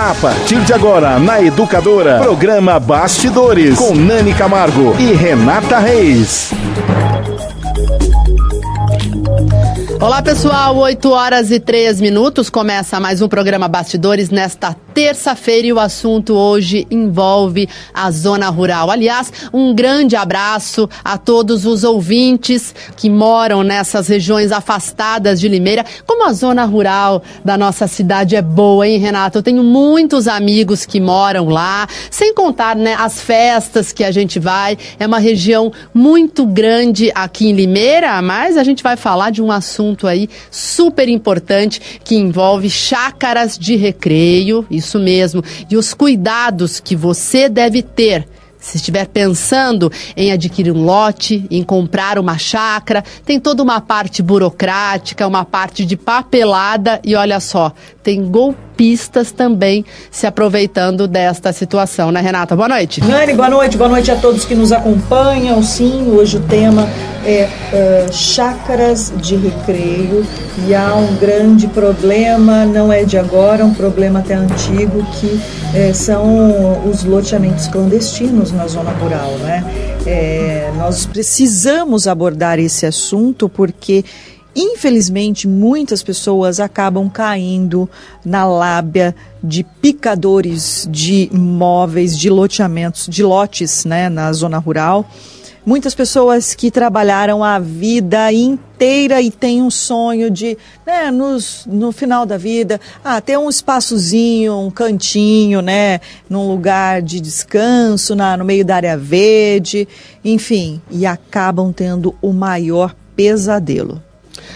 A partir de agora, na Educadora, programa Bastidores, com Nani Camargo e Renata Reis. Olá pessoal, 8 horas e 3 minutos. Começa mais um programa Bastidores nesta terça-feira e o assunto hoje envolve a zona rural. Aliás, um grande abraço a todos os ouvintes que moram nessas regiões afastadas de Limeira. Como a zona rural da nossa cidade é boa, hein, Renato? Eu tenho muitos amigos que moram lá, sem contar né, as festas que a gente vai. É uma região muito grande aqui em Limeira, mas a gente vai falar de um assunto aí super importante que envolve chácaras de recreio, isso mesmo, e os cuidados que você deve ter se estiver pensando em adquirir um lote, em comprar uma chácara, tem toda uma parte burocrática, uma parte de papelada e olha só, tem golpistas também se aproveitando desta situação, né, Renata? Boa noite. Nani, boa noite, boa noite a todos que nos acompanham. Sim, hoje o tema é uh, chácaras de recreio e há um grande problema, não é de agora, é um problema até antigo, que é, são os loteamentos clandestinos na zona rural, né? É, nós precisamos abordar esse assunto porque Infelizmente, muitas pessoas acabam caindo na lábia de picadores de imóveis, de loteamentos, de lotes né, na zona rural. Muitas pessoas que trabalharam a vida inteira e têm um sonho de, né, nos, no final da vida, ah, ter um espaçozinho, um cantinho, né, num lugar de descanso, na, no meio da área verde, enfim, e acabam tendo o maior pesadelo.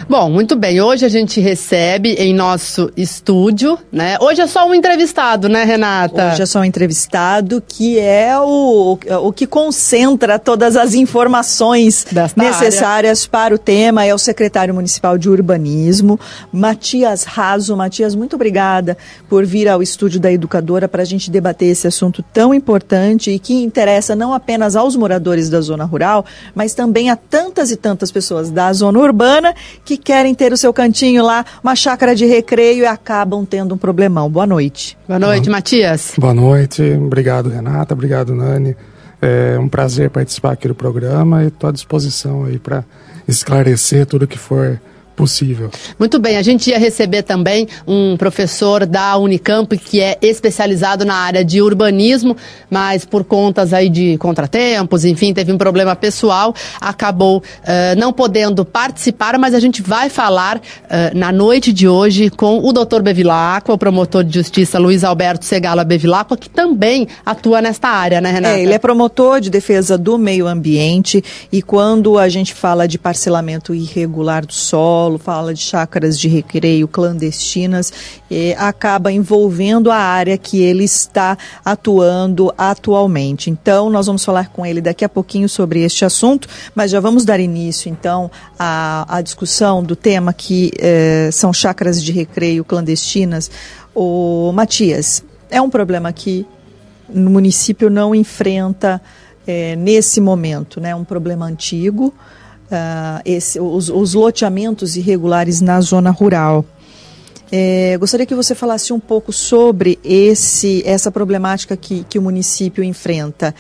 Bom, muito bem. Hoje a gente recebe em nosso estúdio, né? Hoje é só um entrevistado, né, Renata? Hoje é só um entrevistado que é o, o que concentra todas as informações Desta necessárias área. para o tema. É o secretário municipal de urbanismo, Matias Raso. Matias, muito obrigada por vir ao estúdio da Educadora para a gente debater esse assunto tão importante e que interessa não apenas aos moradores da zona rural, mas também a tantas e tantas pessoas da zona urbana que querem ter o seu cantinho lá, uma chácara de recreio e acabam tendo um problemão. Boa noite. Boa noite, Boa, Matias. Boa noite, obrigado Renata, obrigado Nani. É um prazer participar aqui do programa e estou à disposição aí para esclarecer tudo que for possível. Muito bem, a gente ia receber também um professor da Unicamp que é especializado na área de urbanismo, mas por contas aí de contratempos, enfim, teve um problema pessoal, acabou uh, não podendo participar, mas a gente vai falar uh, na noite de hoje com o doutor Bevilacqua, o promotor de justiça Luiz Alberto Segala Bevilacqua, que também atua nesta área, né, Renata? É, ele é promotor de defesa do meio ambiente e quando a gente fala de parcelamento irregular do solo, Paulo fala de chácaras de recreio clandestinas, e acaba envolvendo a área que ele está atuando atualmente. Então, nós vamos falar com ele daqui a pouquinho sobre este assunto, mas já vamos dar início, então, à, à discussão do tema que eh, são chácaras de recreio clandestinas. O Matias, é um problema que no município não enfrenta eh, nesse momento, né? Um problema antigo uh, esse, os, os, loteamentos irregulares na zona rural. É, gostaria que você falasse um pouco sobre esse, essa problemática que, que o município enfrenta.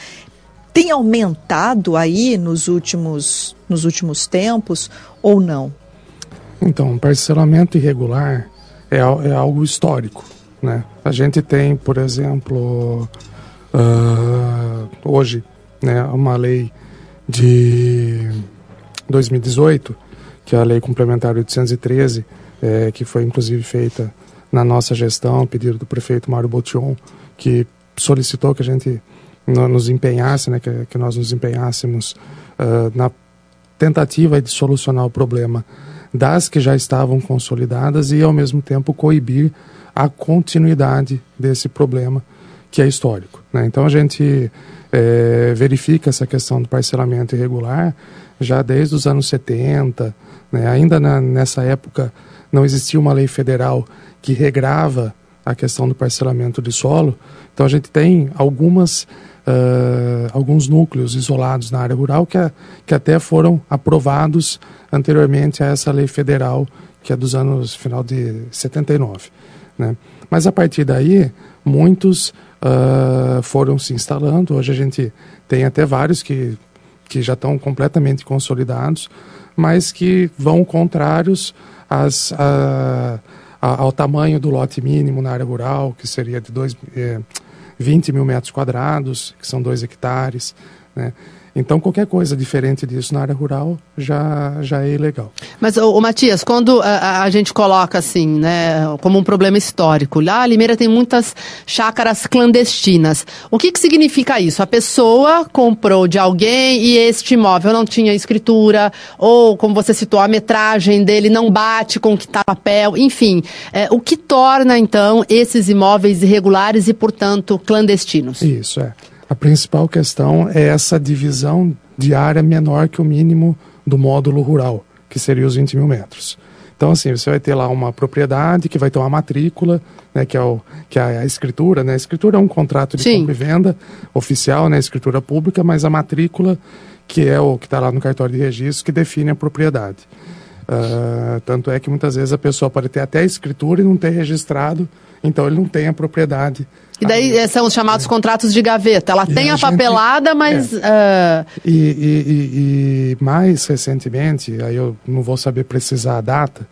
Tem aumentado aí nos últimos, nos últimos tempos ou não? Então, parcelamento irregular é, é algo histórico. Né? A gente tem, por exemplo, uh, hoje, né, uma lei de 2018, que é a Lei Complementar 813, é, que foi inclusive feita na nossa gestão, pedido do prefeito Mário Botion, que solicitou que a gente nos empenhasse, né, que, que nós nos empenhássemos uh, na tentativa de solucionar o problema das que já estavam consolidadas e, ao mesmo tempo, coibir a continuidade desse problema que é histórico. Né? Então, a gente é, verifica essa questão do parcelamento irregular já desde os anos 70. Né? Ainda na, nessa época não existia uma lei federal que regrava a questão do parcelamento de solo. Então a gente tem algumas, uh, alguns núcleos isolados na área rural que, a, que até foram aprovados anteriormente a essa lei federal que é dos anos final de 79. Né? Mas a partir daí, muitos uh, foram se instalando. Hoje a gente tem até vários que, que já estão completamente consolidados, mas que vão contrários às, ao tamanho do lote mínimo na área rural, que seria de dois, eh, 20 mil metros quadrados, que são 2 hectares. Né? Então, qualquer coisa diferente disso na área rural já, já é ilegal. Mas, o, Matias, quando a, a, gente coloca assim, né, como um problema histórico, lá a Limeira tem muitas chácaras clandestinas. O que, que significa isso? A pessoa comprou de alguém e este imóvel não tinha escritura, ou, como você citou, a metragem dele não bate com o que está no papel, enfim. É, o que torna, então, esses imóveis irregulares e, portanto, clandestinos? Isso, é. A principal questão é essa divisão de área menor que o mínimo do módulo rural, que seria os 20 mil metros. Então, assim, você vai ter lá uma propriedade que vai ter uma matrícula, né, que é, o, que é a escritura, né? A escritura é um contrato de Sim. compra e venda oficial, né, escritura pública, mas a matrícula, que é o que está lá no cartório de registro, que define a propriedade. Uh, tanto é que muitas vezes a pessoa pode ter até a escritura e não ter registrado, então ele não tem a propriedade e daí Aí, são os chamados é. contratos de gaveta. Ela tem a, a papelada, gente, mas. É. Uh... E, e, e, e, mais recentemente, aí eu não vou saber precisar a data,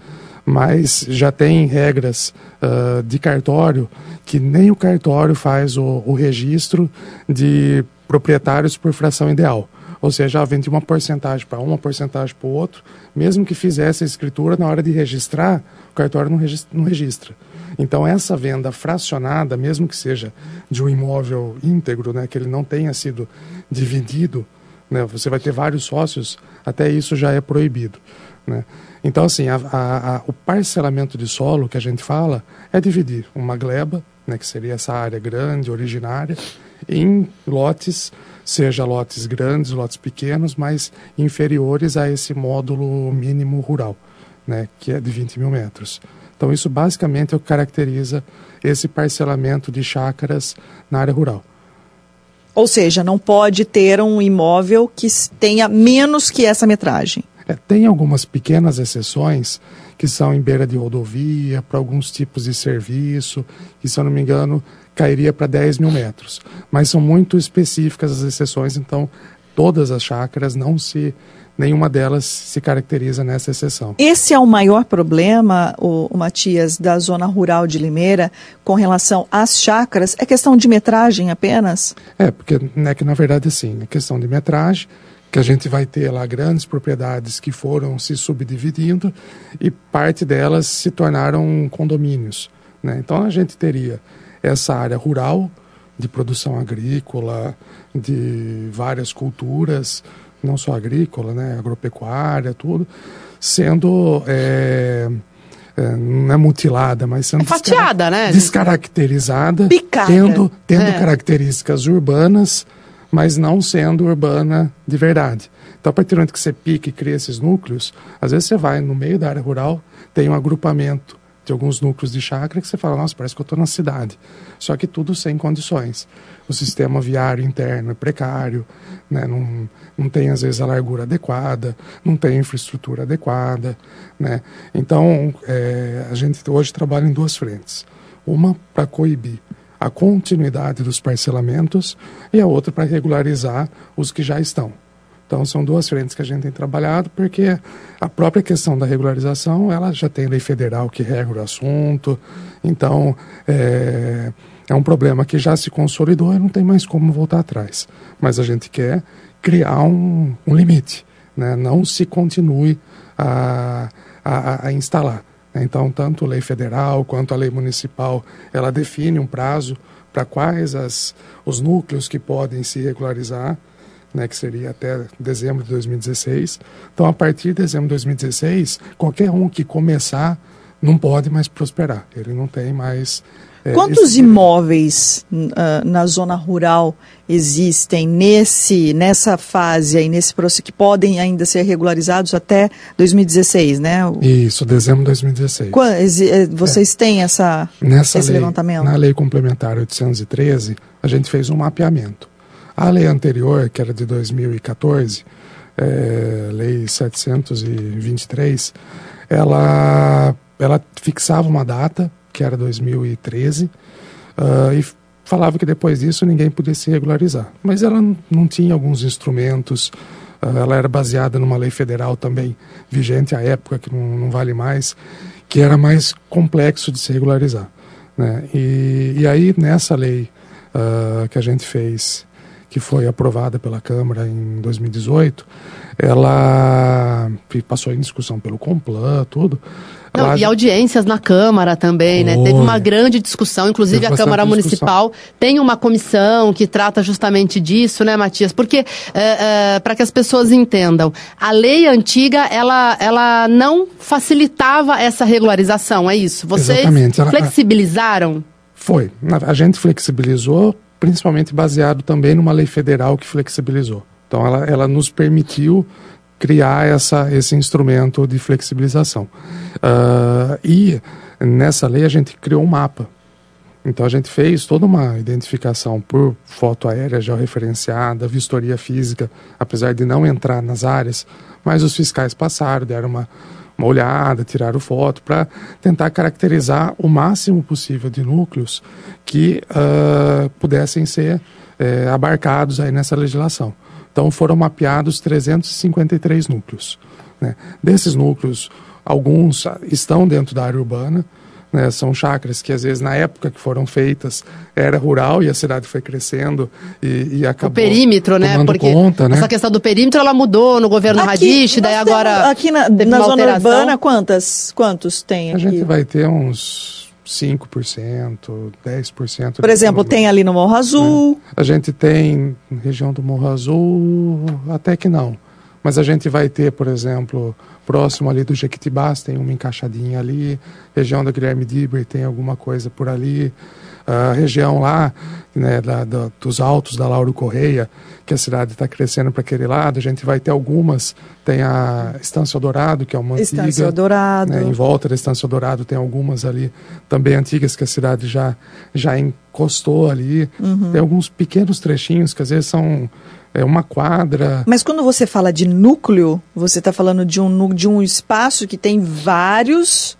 mas já tem regras uh, de cartório que nem o cartório faz o, o registro de proprietários por fração ideal. Ou seja, vende uma porcentagem para um, uma porcentagem para o outro. Mesmo que fizesse a escritura, na hora de registrar, o cartório não registra. Não registra. Então, essa venda fracionada, mesmo que seja de um imóvel íntegro, né, que ele não tenha sido dividido, né, você vai ter vários sócios, até isso já é proibido. Né? Então, assim, a, a, a, o parcelamento de solo que a gente fala é dividir uma gleba, né, que seria essa área grande, originária, em lotes, seja lotes grandes, lotes pequenos, mas inferiores a esse módulo mínimo rural, né, que é de 20 mil metros. Então, isso basicamente é o que caracteriza esse parcelamento de chácaras na área rural. Ou seja, não pode ter um imóvel que tenha menos que essa metragem. É, tem algumas pequenas exceções que são em beira de rodovia, para alguns tipos de serviço, que, se eu não me engano, cairia para 10 mil metros. Mas são muito específicas as exceções, então todas as chácaras não se nenhuma delas se caracteriza nessa exceção. Esse é o maior problema, o, o, Matias, da zona rural de Limeira com relação às chácaras? É questão de metragem apenas? É, porque né, que na verdade assim, é questão de metragem, que a gente vai ter lá grandes propriedades que foram se subdividindo e parte delas se tornaram condomínios. Né? Então a gente teria essa área rural de produção agrícola, de várias culturas, não só agrícola, né, agropecuária, tudo, sendo é, é, não é mutilada, mas sendo é fatiada, né? descaracterizada, Picada. tendo, tendo é. características urbanas, mas não sendo urbana de verdade. Então, a partir do momento que você pica e cria esses núcleos, às vezes você vai no meio da área rural, tem um agrupamento de alguns núcleos de chácara que você fala, nossa, parece que eu estou na cidade. Só que tudo sem condições. O sistema viário interno é precário, né? não, não tem às vezes a largura adequada, não tem infraestrutura adequada. Né? Então, é, a gente hoje trabalha em duas frentes. Uma para coibir a continuidade dos parcelamentos e a outra para regularizar os que já estão. Então são duas frentes que a gente tem trabalhado, porque a própria questão da regularização, ela já tem lei federal que regra o assunto, então é, é um problema que já se consolidou e não tem mais como voltar atrás. Mas a gente quer criar um, um limite, né? não se continue a, a, a instalar. Então, tanto a lei federal quanto a lei municipal, ela define um prazo para quais as, os núcleos que podem se regularizar, né, que seria até dezembro de 2016. Então, a partir de dezembro de 2016, qualquer um que começar não pode mais prosperar. Ele não tem mais. É, Quantos esse... imóveis uh, na zona rural existem nesse nessa fase aí nesse processo que podem ainda ser regularizados até 2016, né? Isso, dezembro de 2016. Quando, eh, vocês é. têm essa Nessa esse lei, levantamento? Na lei complementar 813, a gente fez um mapeamento. A lei anterior, que era de 2014, é, lei 723, ela, ela fixava uma data que era 2013, uh, e falava que depois disso ninguém podia se regularizar. Mas ela não tinha alguns instrumentos, uh, ela era baseada numa lei federal também vigente à época, que não, não vale mais, que era mais complexo de se regularizar. Né? E, e aí, nessa lei uh, que a gente fez, que foi aprovada pela Câmara em 2018, ela passou em discussão pelo Complan, tudo. Não, ela... E audiências na Câmara também, né? Teve uma grande discussão, inclusive a Câmara Municipal tem uma comissão que trata justamente disso, né, Matias? Porque, é, é, para que as pessoas entendam, a lei antiga, ela, ela não facilitava essa regularização, é isso? Vocês Exatamente. flexibilizaram? Foi. A gente flexibilizou, principalmente baseado também numa lei federal que flexibilizou. Então, ela, ela nos permitiu criar essa, esse instrumento de flexibilização. Uh, e nessa lei a gente criou um mapa. Então a gente fez toda uma identificação por foto aérea georreferenciada, vistoria física, apesar de não entrar nas áreas, mas os fiscais passaram, deram uma, uma olhada, tiraram foto para tentar caracterizar o máximo possível de núcleos que uh, pudessem ser uh, abarcados aí nessa legislação. Então foram mapeados 353 núcleos. Né? Desses núcleos, alguns estão dentro da área urbana, né, são chácaras que às vezes na época que foram feitas era rural e a cidade foi crescendo e, e acabou o perímetro né porque conta, né? essa questão do perímetro ela mudou no governo Radish daí agora aqui na, na zona urbana quantas quantos tem aqui? a gente vai ter uns 5%, 10%. Por exemplo, tem ali no Morro Azul. Né? A gente tem região do Morro Azul, até que não. Mas a gente vai ter, por exemplo, próximo ali do Jequitibás, tem uma encaixadinha ali. Região da Guilherme Diber tem alguma coisa por ali a região lá, né, da, da, dos altos da Lauro Correia, que a cidade está crescendo para aquele lado, a gente vai ter algumas, tem a Estância Dourado, que é uma Estância antiga. Dourado. Né, em volta da Estância Dourado tem algumas ali também antigas que a cidade já, já encostou ali. Uhum. Tem alguns pequenos trechinhos que às vezes são é uma quadra. Mas quando você fala de núcleo, você está falando de um, de um espaço que tem vários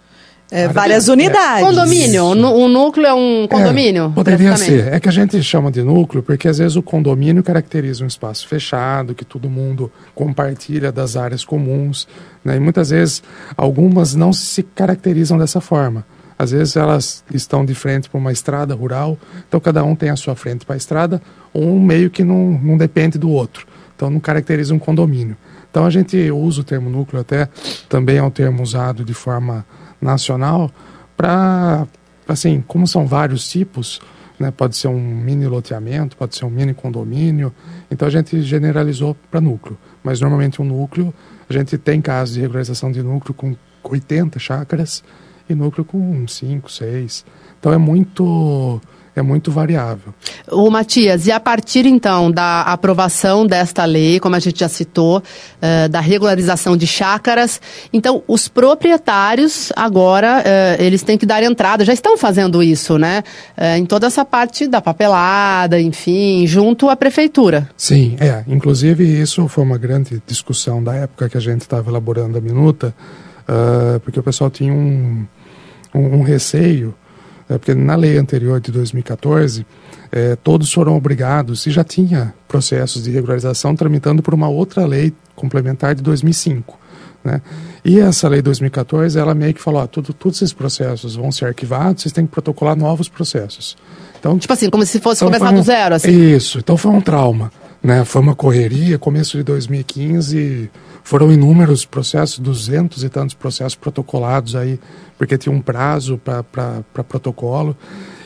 é, várias é. unidades. Condomínio. O núcleo é um condomínio? É, poderia ser. É que a gente chama de núcleo porque às vezes o condomínio caracteriza um espaço fechado, que todo mundo compartilha das áreas comuns. Né? E muitas vezes algumas não se caracterizam dessa forma. Às vezes elas estão de frente para uma estrada rural, então cada um tem a sua frente para a estrada, um meio que não, não depende do outro. Então não caracteriza um condomínio. Então a gente usa o termo núcleo até, também é um termo usado de forma nacional para, assim, como são vários tipos, né, pode ser um mini loteamento, pode ser um mini condomínio, então a gente generalizou para núcleo. Mas normalmente um núcleo, a gente tem casos de regularização de núcleo com 80 chácaras e núcleo com 5, 6. Então é muito é muito variável. O Matias, e a partir então da aprovação desta lei, como a gente já citou, uh, da regularização de chácaras, então os proprietários agora uh, eles têm que dar entrada, já estão fazendo isso, né? Uh, em toda essa parte da papelada, enfim, junto à prefeitura. Sim, é. Inclusive isso foi uma grande discussão da época que a gente estava elaborando a minuta, porque o pessoal tinha um, um, um receio é, porque na lei anterior de 2014, é, todos foram obrigados, e já tinha processos de regularização tramitando por uma outra lei complementar de 2005. Né? E essa lei de 2014, ela meio que falou, ó, tudo, todos esses processos vão ser arquivados, vocês têm que protocolar novos processos. Então, tipo assim, como se fosse então começar um, do zero, assim. Isso, então foi um trauma, né? Foi uma correria, começo de 2015 foram inúmeros processos, duzentos e tantos processos protocolados aí, porque tinha um prazo para protocolo.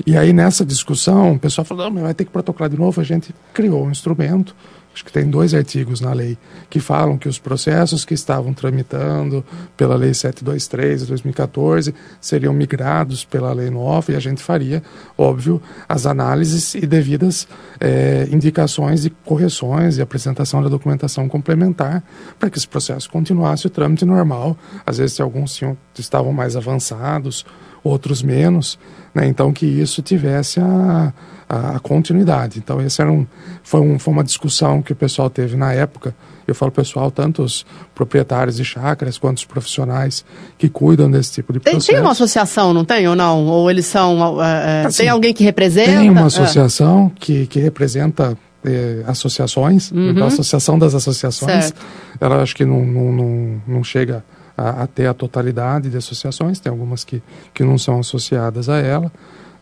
E aí nessa discussão, o pessoal falou, não, mas vai ter que protocolar de novo. A gente criou um instrumento acho que tem dois artigos na lei que falam que os processos que estavam tramitando pela Lei 723 de 2014 seriam migrados pela lei nova e a gente faria, óbvio, as análises e devidas é, indicações de correções e apresentação da documentação complementar para que esse processo continuasse o trâmite normal. Às vezes, alguns tinham, estavam mais avançados, outros menos, né? então que isso tivesse a, a a, continuidade. Então, esse era um, foi, um, foi uma discussão que o pessoal teve na época. Eu falo pessoal, tanto os proprietários de chácaras quanto os profissionais que cuidam desse tipo de tem, processo. Tem uma associação, não tem ou não? Ou eles são. É, assim, tem alguém que representa? Tem uma associação é. que, que representa eh, associações, uhum. então a Associação das Associações, certo. ela acho que não, não, não, não chega a, a, ter a totalidade de associações, tem algumas que, que não são associadas a ela,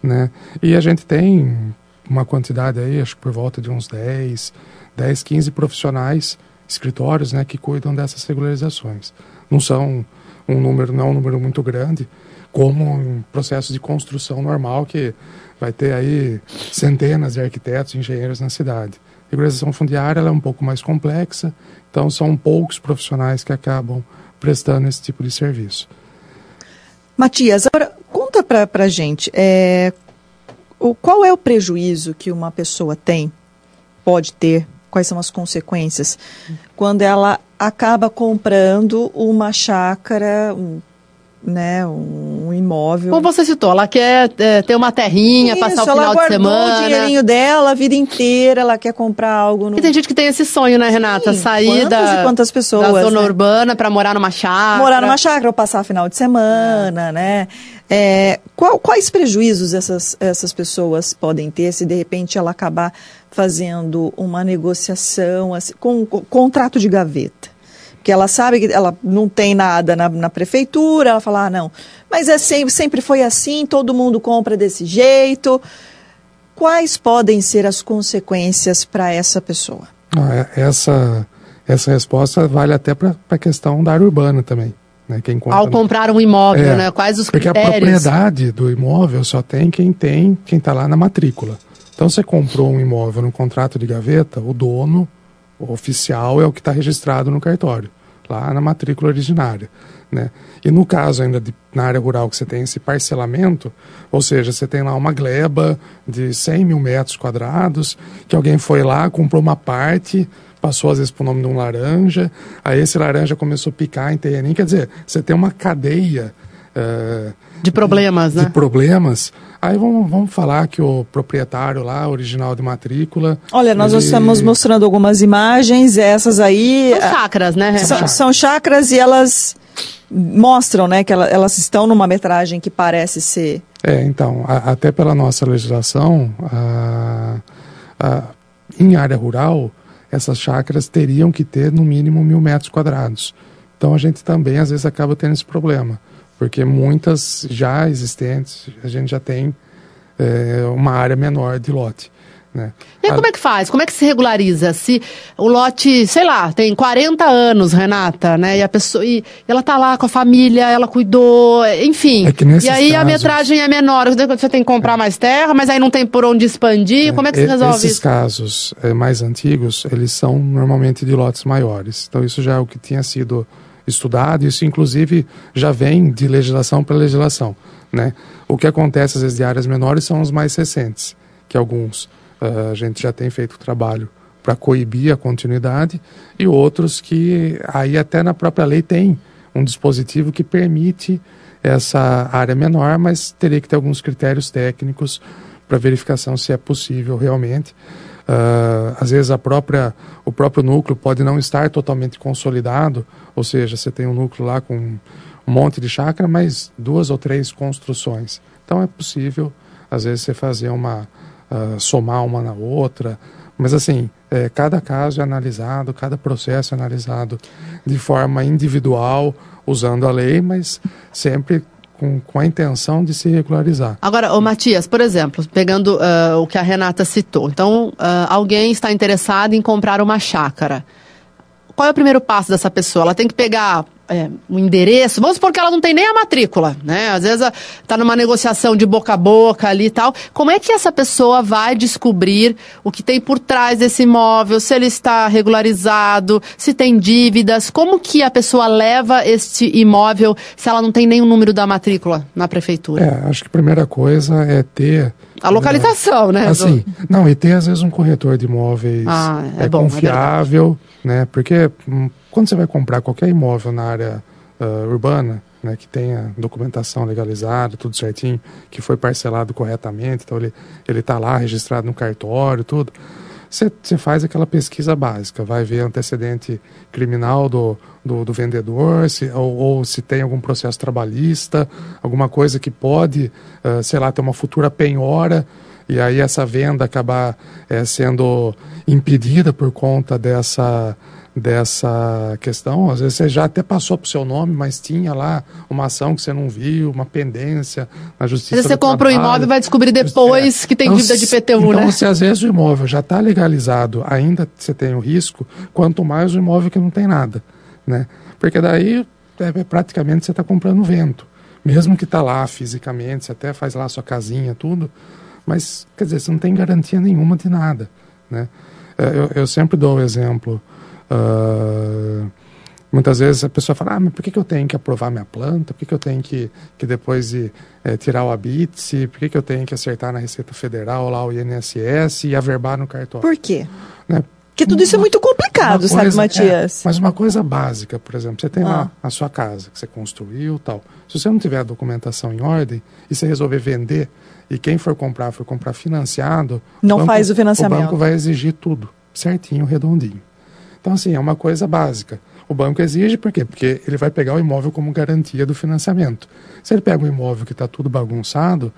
né? E a gente tem uma quantidade aí, acho que por volta de uns 10, 10, 15 profissionais, escritórios, né, que cuidam dessas regularizações. Não são um número, não é um número muito grande, como um processo de construção normal que vai ter aí centenas de arquitetos e engenheiros na cidade. A regularização fundiária é um pouco mais complexa, então são poucos profissionais que acabam prestando esse tipo de serviço. Matias, agora conta para a gente, é, o, qual é o prejuízo que uma pessoa tem, pode ter, quais são as consequências, quando ela acaba comprando uma chácara, um né, um imóvel. Como você citou, ela quer é, ter uma terrinha, Isso, passar o final de semana. Ela guardou o dinheirinho dela a vida inteira, ela quer comprar algo. No... E tem gente que tem esse sonho, né, Renata? Sim, Sair da, quantas pessoas, da zona né? urbana para morar numa chácara. Morar numa chácara ou passar final de semana, é. né? É, qual, quais prejuízos essas, essas pessoas podem ter se de repente ela acabar fazendo uma negociação assim, com, com contrato de gaveta? Que ela sabe que ela não tem nada na, na prefeitura, ela fala, ah, não, mas é sempre, sempre foi assim, todo mundo compra desse jeito. Quais podem ser as consequências para essa pessoa? Ah, essa, essa resposta vale até para a questão da área urbana também. Né? Quem compra, Ao comprar um imóvel, é, né? quais os porque critérios? Porque a propriedade do imóvel só tem quem tem, quem está lá na matrícula. Então, você comprou um imóvel no contrato de gaveta, o dono o oficial é o que está registrado no cartório, lá na matrícula originária. Né? E no caso ainda de, na área rural que você tem esse parcelamento, ou seja, você tem lá uma gleba de 100 mil metros quadrados, que alguém foi lá, comprou uma parte, passou às vezes para o nome de um laranja, aí esse laranja começou a picar em terreninho, quer dizer, você tem uma cadeia... Uh, de problemas, de, né? De problemas Aí vamos, vamos falar que o proprietário lá, original de matrícula. Olha, nós ele... estamos mostrando algumas imagens, essas aí. São chacras, né? São, são chacras e elas mostram, né, que elas estão numa metragem que parece ser. É, então, a, até pela nossa legislação, a, a, em área rural, essas chácaras teriam que ter no mínimo mil metros quadrados. Então a gente também às vezes acaba tendo esse problema porque muitas já existentes a gente já tem é, uma área menor de lote. Né? E aí, como é que faz? Como é que se regulariza? Se o lote, sei lá, tem 40 anos, Renata, né? E a pessoa. E ela tá lá com a família, ela cuidou, enfim. É e aí casos, a metragem é menor. Você tem que comprar é. mais terra, mas aí não tem por onde expandir. É, como é que se resolve esses isso? Esses casos é, mais antigos, eles são normalmente de lotes maiores. Então isso já é o que tinha sido estudado, isso inclusive já vem de legislação para legislação. Né? O que acontece às vezes de áreas menores são os mais recentes, que alguns uh, a gente já tem feito trabalho para coibir a continuidade e outros que aí até na própria lei tem um dispositivo que permite essa área menor, mas teria que ter alguns critérios técnicos para verificação se é possível realmente. Uh, às vezes a própria, o próprio núcleo pode não estar totalmente consolidado, ou seja, você tem um núcleo lá com um monte de chácara, mas duas ou três construções. Então é possível, às vezes, você fazer uma. Uh, somar uma na outra, mas assim, é, cada caso é analisado, cada processo é analisado de forma individual, usando a lei, mas sempre com, com a intenção de se regularizar. Agora, o Matias, por exemplo, pegando uh, o que a Renata citou, então uh, alguém está interessado em comprar uma chácara. Qual é o primeiro passo dessa pessoa? Ela tem que pegar é, um endereço, vamos supor que ela não tem nem a matrícula, né? Às vezes está numa negociação de boca a boca ali e tal. Como é que essa pessoa vai descobrir o que tem por trás desse imóvel, se ele está regularizado, se tem dívidas? Como que a pessoa leva este imóvel se ela não tem nenhum número da matrícula na prefeitura? É, acho que a primeira coisa é ter a localização, né? Assim, não, e ter às vezes um corretor de imóveis ah, é, é bom, é confiável, é né? Porque hum, quando você vai comprar qualquer imóvel na área uh, urbana, né, que tenha documentação legalizada, tudo certinho, que foi parcelado corretamente, então ele está lá registrado no cartório, tudo. Você faz aquela pesquisa básica, vai ver antecedente criminal do, do, do vendedor, se, ou, ou, se tem algum processo trabalhista, alguma coisa que pode, uh, sei lá, ter uma futura penhora, e aí essa venda acabar é, sendo impedida por conta dessa dessa questão. Às vezes você já até passou para o seu nome, mas tinha lá uma ação que você não viu, uma pendência na justiça. Mas você compra um imóvel e vai descobrir depois é. que tem então, dívida de PTU, então, né? Então, se às vezes o imóvel já está legalizado, ainda você tem o risco, quanto mais o imóvel que não tem nada, né? Porque daí é, praticamente você está comprando vento. Mesmo que está lá fisicamente, você até faz lá sua casinha, tudo, mas, quer dizer, você não tem garantia nenhuma de nada, né? É, eu, eu sempre dou o exemplo Uh, muitas vezes a pessoa fala, ah, mas por que, que eu tenho que aprovar minha planta? Por que, que eu tenho que, que depois de, é, tirar o habite? Por que, que eu tenho que acertar na Receita Federal lá o INSS e averbar no cartório? Por quê? Né? Porque tudo isso é muito complicado, coisa, sabe, Matias? É, mas uma coisa básica, por exemplo, você tem ah. lá a sua casa que você construiu tal. Se você não tiver a documentação em ordem e você resolver vender e quem for comprar for comprar financiado, não banco, faz o financiamento. O banco vai exigir tudo certinho, redondinho. Então, assim, é uma coisa básica. O banco exige por quê? Porque ele vai pegar o imóvel como garantia do financiamento. Se ele pega um imóvel que está tudo bagunçado,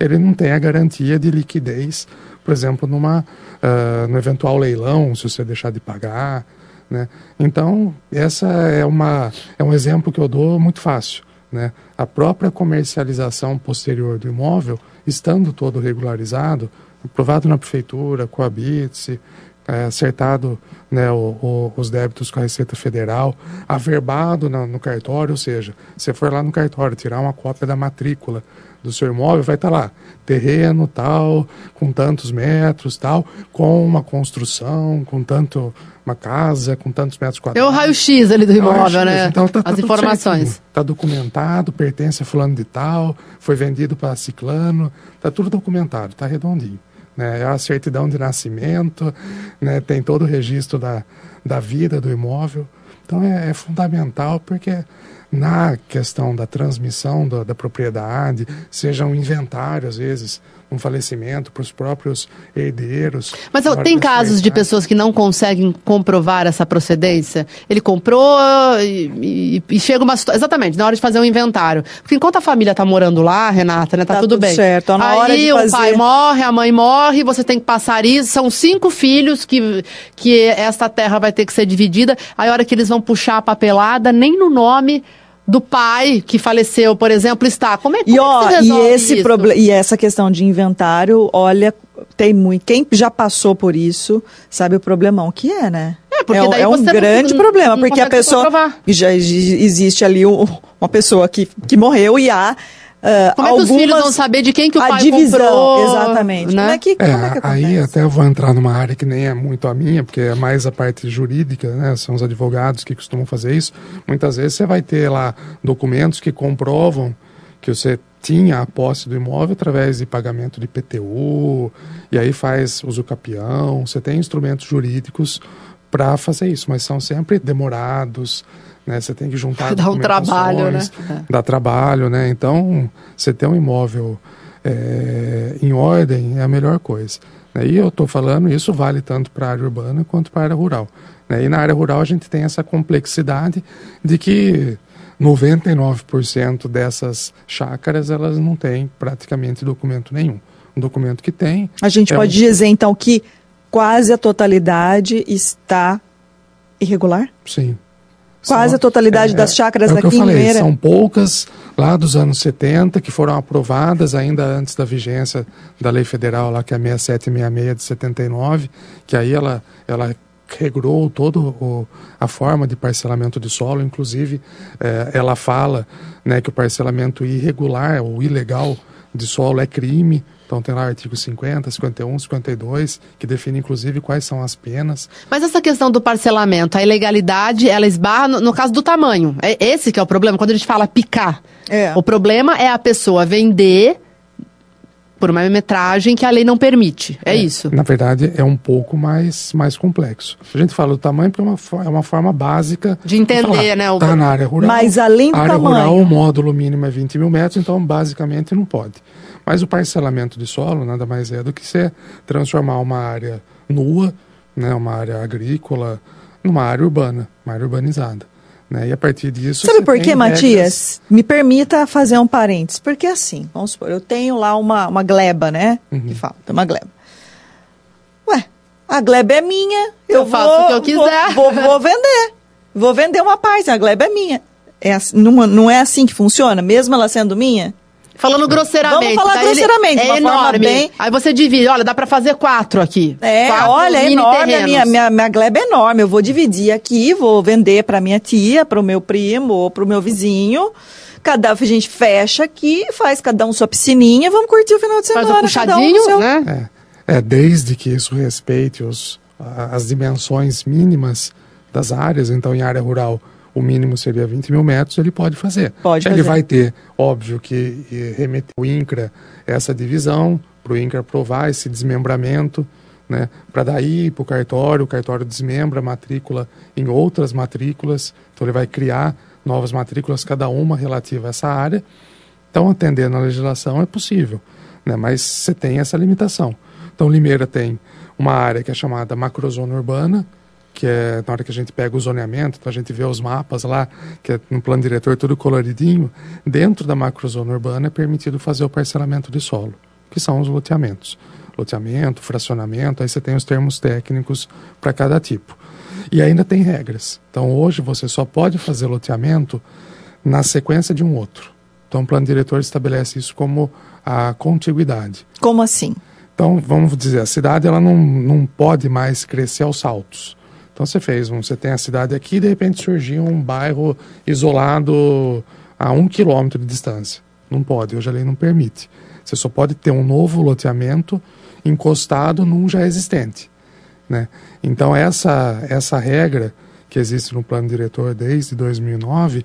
ele não tem a garantia de liquidez, por exemplo, numa, uh, no eventual leilão, se você deixar de pagar. Né? Então, essa é, uma, é um exemplo que eu dou muito fácil. Né? A própria comercialização posterior do imóvel, estando todo regularizado, aprovado na prefeitura, com a BITSE, é, acertado né, o, o, os débitos com a Receita Federal, averbado na, no cartório, ou seja, você for lá no cartório tirar uma cópia da matrícula do seu imóvel, vai estar tá lá, terreno tal, com tantos metros tal, com uma construção, com tanto uma casa, com tantos metros quadrados. É o raio-x ali do imóvel, né? Então, tá, tá As informações. Está documentado, pertence a fulano de tal, foi vendido para ciclano, está tudo documentado, está redondinho né? É a certidão de nascimento, né? tem todo o registro da, da vida do imóvel. Então é, é fundamental porque na questão da transmissão da, da propriedade, seja um inventário, às vezes, um falecimento para os próprios herdeiros. Mas tem casos de pessoas que não conseguem comprovar essa procedência? Ele comprou e, e, e chega uma situação. Exatamente, na hora de fazer um inventário. Porque enquanto a família está morando lá, Renata, né? Tá, tá tudo, tudo, bem. Certo. Na Aí hora de fazer... o pai morre, a mãe morre, você tem que passar isso. São cinco filhos que, que esta terra vai ter que ser dividida. Aí a hora que eles vão puxar a papelada, nem no nome do pai que faleceu, por exemplo, está. Como é, como e, é que e esse problema e essa questão de inventário, olha, tem muito. Quem já passou por isso sabe o problemão que é, né? É, porque é, é um grande não, problema, não porque a pessoa já existe ali um, uma pessoa que, que morreu e há Uh, como é que os filhos vão saber de quem que o pai divisão, comprou? Exatamente. Né? Como é que, como é, é que aí até eu vou entrar numa área que nem é muito a minha, porque é mais a parte jurídica, né? São os advogados que costumam fazer isso. Muitas vezes você vai ter lá documentos que comprovam que você tinha a posse do imóvel através de pagamento de PTU, e aí faz uso capião. Você tem instrumentos jurídicos para fazer isso, mas são sempre demorados, né? Você tem que juntar Dá um trabalho, né? Dá trabalho, né? Então, você ter um imóvel é, em ordem é a melhor coisa. Né? E eu estou falando, isso vale tanto para a área urbana quanto para a área rural. Né? E na área rural a gente tem essa complexidade de que 99% dessas chácaras elas não têm praticamente documento nenhum. Um documento que tem. A gente é pode um... dizer então que quase a totalidade está irregular? Sim. Quase são, a totalidade é, das chácaras é, é daqui em Limeira. São poucas lá dos anos 70 que foram aprovadas ainda antes da vigência da lei federal lá que é a 6766 de 79, que aí ela ela regrou toda a forma de parcelamento de solo, inclusive é, ela fala né, que o parcelamento irregular ou ilegal de solo é crime, então tem lá o artigo 50, 51, 52, que define inclusive quais são as penas. Mas essa questão do parcelamento, a ilegalidade, ela esbarra no, no caso do tamanho. É esse que é o problema, quando a gente fala picar. É. O problema é a pessoa vender por uma metragem que a lei não permite. É, é, isso. Na verdade, é um pouco mais, mais complexo. A gente fala do tamanho porque é uma, é uma forma básica de entender, falar, né? Está na área rural. Mas além do área tamanho. rural, o módulo mínimo é 20 mil metros, então basicamente não pode. Mas o parcelamento de solo nada mais é do que você transformar uma área nua, né, uma área agrícola, numa área urbana, uma área urbanizada. Né? E a partir disso. Sabe por quê, Matias? Me permita fazer um parênteses. Porque assim, vamos supor, eu tenho lá uma, uma gleba, né? Uhum. Que falta, uma gleba. Ué, a gleba é minha. Eu, eu faço vou, o que eu quiser. Vou, vou, vou, vender. Vou vender uma parte, a gleba é minha. É, não, não é assim que funciona, mesmo ela sendo minha? Falando grosseiramente. Vamos falar grosseiramente, é enorme. Bem... Aí você divide, olha, dá para fazer quatro aqui. É, quatro olha, é enorme. A minha, minha, minha gleba é enorme. Eu vou dividir aqui, vou vender para minha tia, para o meu primo ou para o meu vizinho. Cada a gente fecha aqui, faz cada um sua piscininha, vamos curtir o final de semana. Faz um puxadinho, um seu... né? É, é, desde que isso respeite os, as dimensões mínimas das áreas, então em área rural o mínimo seria 20 mil metros, ele pode fazer. Pode ele fazer. vai ter, óbvio, que remeter o INCRA essa divisão, para o INCRA aprovar esse desmembramento, né, para daí para o cartório, o cartório desmembra a matrícula em outras matrículas, então ele vai criar novas matrículas, cada uma relativa a essa área. Então, atendendo a legislação é possível, né, mas você tem essa limitação. Então, Limeira tem uma área que é chamada macrozona urbana, que é na hora que a gente pega o zoneamento, então a gente vê os mapas lá, que é no plano diretor tudo coloridinho, dentro da macrozona urbana é permitido fazer o parcelamento de solo, que são os loteamentos. Loteamento, fracionamento, aí você tem os termos técnicos para cada tipo. E ainda tem regras. Então hoje você só pode fazer loteamento na sequência de um outro. Então o plano diretor estabelece isso como a contiguidade. Como assim? Então, vamos dizer, a cidade ela não, não pode mais crescer aos saltos. Então você fez, um, você tem a cidade aqui e de repente surgiu um bairro isolado a um quilômetro de distância. Não pode, hoje a lei não permite. Você só pode ter um novo loteamento encostado num já existente. Né? Então essa, essa regra que existe no plano diretor desde 2009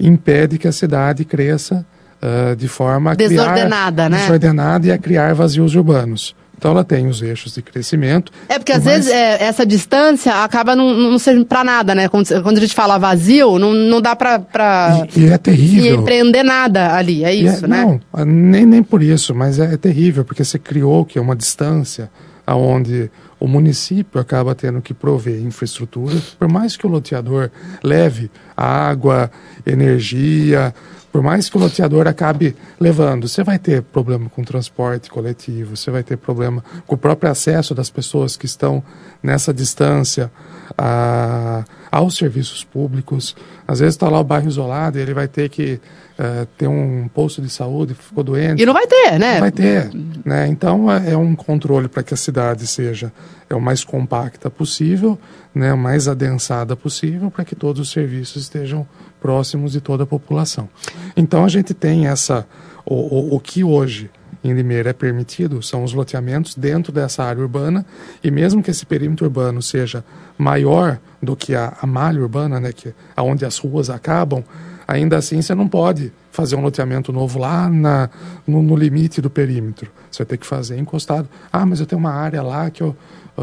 impede que a cidade cresça uh, de forma desordenada, criar, né? desordenada e a criar vazios urbanos. Então ela tem os eixos de crescimento. É porque às vezes é, essa distância acaba não, não servindo para nada, né? Quando, quando, a gente fala vazio, não, não dá para e, e, é terrível. empreender nada ali, é, é isso, é, né? Não, nem, nem por isso, mas é, é terrível, porque você criou que é uma distância aonde o município acaba tendo que prover infraestrutura, por mais que o loteador leve água, energia, por mais que o loteador acabe levando, você vai ter problema com transporte coletivo, você vai ter problema com o próprio acesso das pessoas que estão nessa distância a, aos serviços públicos. Às vezes está lá o bairro isolado e ele vai ter que uh, ter um posto de saúde, ficou doente. E não vai ter, né? Não vai ter. Né? Então é, é um controle para que a cidade seja é o mais compacta possível, né, o mais adensada possível, para que todos os serviços estejam próximos de toda a população. Então a gente tem essa, o, o, o que hoje em Limeira é permitido são os loteamentos dentro dessa área urbana e mesmo que esse perímetro urbano seja maior do que a, a malha urbana, né, que aonde as ruas acabam, ainda assim você não pode fazer um loteamento novo lá na, no, no limite do perímetro. Você vai ter que fazer encostado. Ah, mas eu tenho uma área lá que eu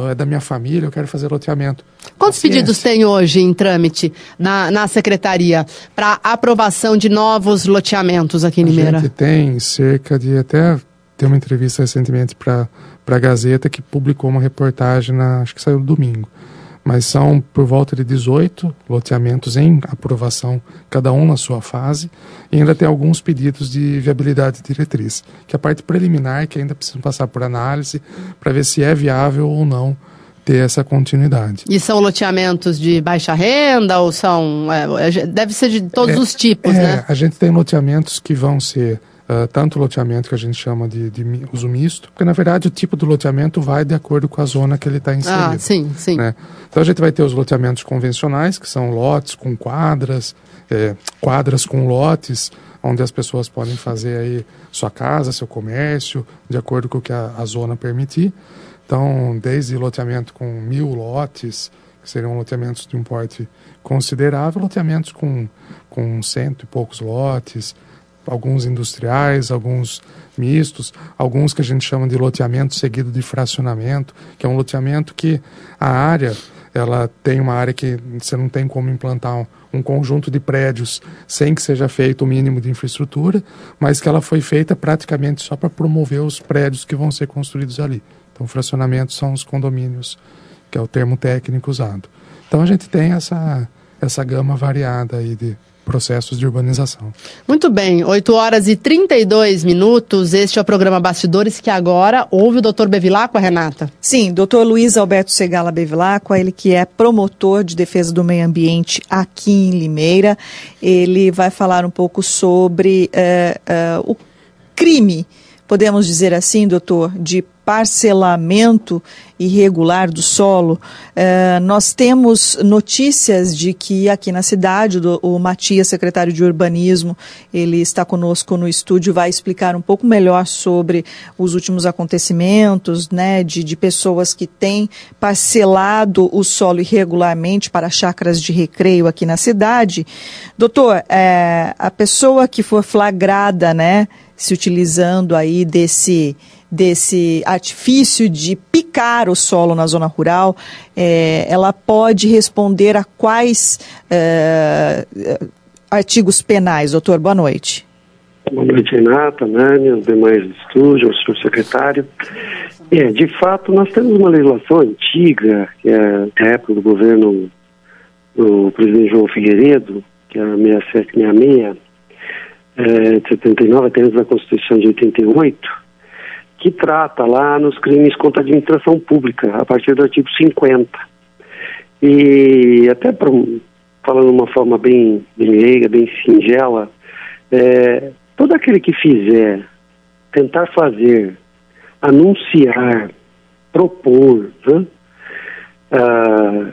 é da minha família, eu quero fazer loteamento. Quantos Paciência. pedidos tem hoje em trâmite na, na secretaria para aprovação de novos loteamentos aqui em Limeira? A gente tem cerca de até tem uma entrevista recentemente para a Gazeta que publicou uma reportagem na acho que saiu domingo mas são por volta de 18 loteamentos em aprovação, cada um na sua fase, e ainda tem alguns pedidos de viabilidade diretriz, que é a parte preliminar que ainda precisam passar por análise para ver se é viável ou não ter essa continuidade. E são loteamentos de baixa renda ou são. É, é deve ser de todos é, os tipos, é, né? A gente tem loteamentos que vão ser Uh, tanto loteamento que a gente chama de, de, uso misto, porque na verdade o tipo do loteamento vai de acordo com a zona que ele está inserido. Ah, sim, sim. Né? Então a gente vai ter os loteamentos convencionais, que são lotes com quadras, é, quadras com lotes, onde as pessoas podem fazer aí sua casa, seu comércio, de acordo com o que a, a zona permitir. Então, desde loteamento com mil lotes, que seriam loteamentos de um porte considerável, loteamentos com, com cento e poucos lotes, alguns industriais, alguns mistos, alguns que a gente chama de loteamento seguido de fracionamento, que é um loteamento que a área ela tem uma área que você não tem como implantar um, um, conjunto de prédios sem que seja feito o mínimo de infraestrutura, mas que ela foi feita praticamente só para promover os prédios que vão ser construídos ali. Então, fracionamento são os condomínios, que é o termo técnico usado. Então, a gente tem essa, essa gama variada aí de, processos de urbanização. Muito bem, 8 horas e 32 minutos. Este é o programa Bastidores que agora ouve o doutor Bevilacqua, Renata? Sim, doutor Luiz Alberto Segala Bevilacqua, ele que é promotor de defesa do meio ambiente aqui em Limeira. Ele vai falar um pouco sobre é, é, o crime, podemos dizer assim, doutor, de parcelamento irregular do solo. É, nós temos notícias de que aqui na cidade, do, o Matias, secretário de Urbanismo, ele está conosco no estúdio, vai explicar um pouco melhor sobre os últimos acontecimentos, né, de, de pessoas que têm parcelado o solo irregularmente para chácaras de recreio aqui na cidade. Doutor, é, a pessoa que for flagrada, né, se utilizando aí desse desse artifício de picar o solo na zona rural, é, ela pode responder a quais é, artigos penais? Doutor, boa noite. Boa noite, Renata, Nani, os demais do estúdio, o senhor secretário. É, de fato, nós temos uma legislação antiga, que é da época do governo do presidente João Figueiredo, que é a 6766, é, de 79, até antes da Constituição de 88, que trata lá nos crimes contra a administração pública, a partir do artigo 50. E até pra, falando de uma forma bem, bem leiga, bem singela, é, todo aquele que fizer, tentar fazer, anunciar, propor, né, ah,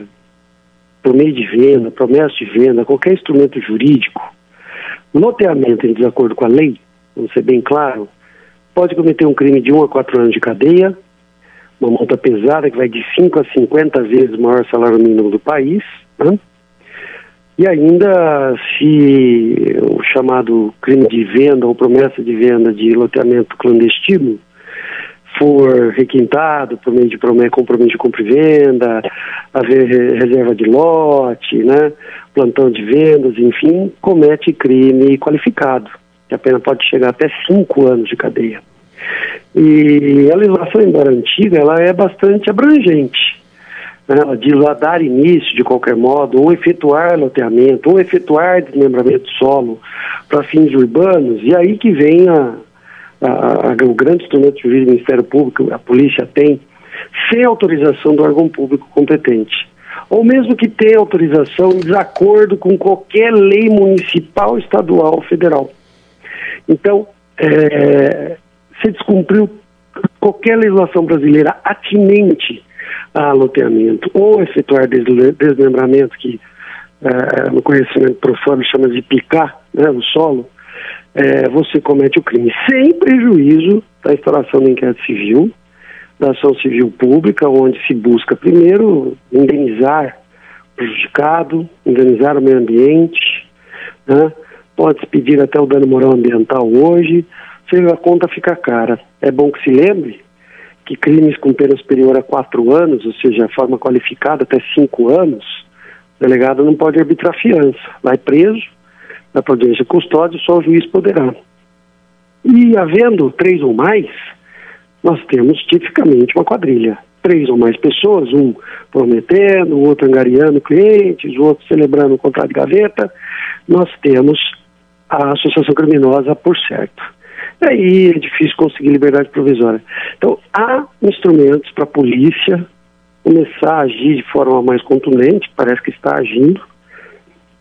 por meio de venda, promessa de venda, qualquer instrumento jurídico, loteamento em desacordo com a lei, vamos ser bem claro, pode cometer um crime de 1 a 4 anos de cadeia, uma multa pesada que vai de 5 a 50 vezes o maior salário mínimo do país, né? E ainda, se o chamado crime de venda ou promessa de venda de loteamento clandestino for requintado por meio de compromisso de compra e venda, haver reserva de lote, né, plantão de vendas, enfim, comete crime qualificado que a pena pode chegar até cinco anos de cadeia. E a legislação, embora antiga, ela é bastante abrangente. Né? Ela diz lá dar início, de qualquer modo, ou efetuar loteamento, ou efetuar desmembramento de solo para fins urbanos, e aí que vem a, a, a, o grande instrumento jurídico do Ministério Público, a polícia tem, sem autorização do órgão público competente. Ou mesmo que tenha autorização em desacordo com qualquer lei municipal, estadual ou federal. Então, é, se descumpriu qualquer legislação brasileira atinente a loteamento ou efetuar desmembramento, que é, no conhecimento profano chama de picar né, o solo, é, você comete o crime sem prejuízo da instalação do inquérito civil, da ação civil pública, onde se busca primeiro indenizar o prejudicado, indenizar o meio ambiente, né, pode-se pedir até o dano moral ambiental hoje, seja a conta fica cara. É bom que se lembre que crimes com pena superior a quatro anos, ou seja, a forma qualificada até cinco anos, o delegado não pode arbitrar fiança. Vai preso, na audiência custódia, só o juiz poderá. E havendo três ou mais, nós temos tipicamente uma quadrilha. Três ou mais pessoas, um prometendo, o outro angariando clientes, o outro celebrando o contrato de gaveta, nós temos a associação criminosa por certo. Aí é difícil conseguir liberdade provisória. Então, há instrumentos para a polícia começar a agir de forma mais contundente, parece que está agindo,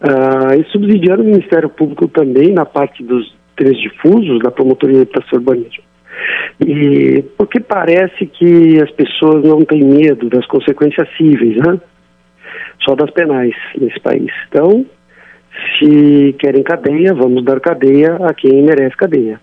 uh, e subsidiando o Ministério Público também na parte dos três difusos, da Promotoria de Habitação Urbanismo. E porque parece que as pessoas não têm medo das consequências cíveis, né? Só das penais nesse país. Então, se querem cadeia, vamos dar cadeia a quem merece cadeia.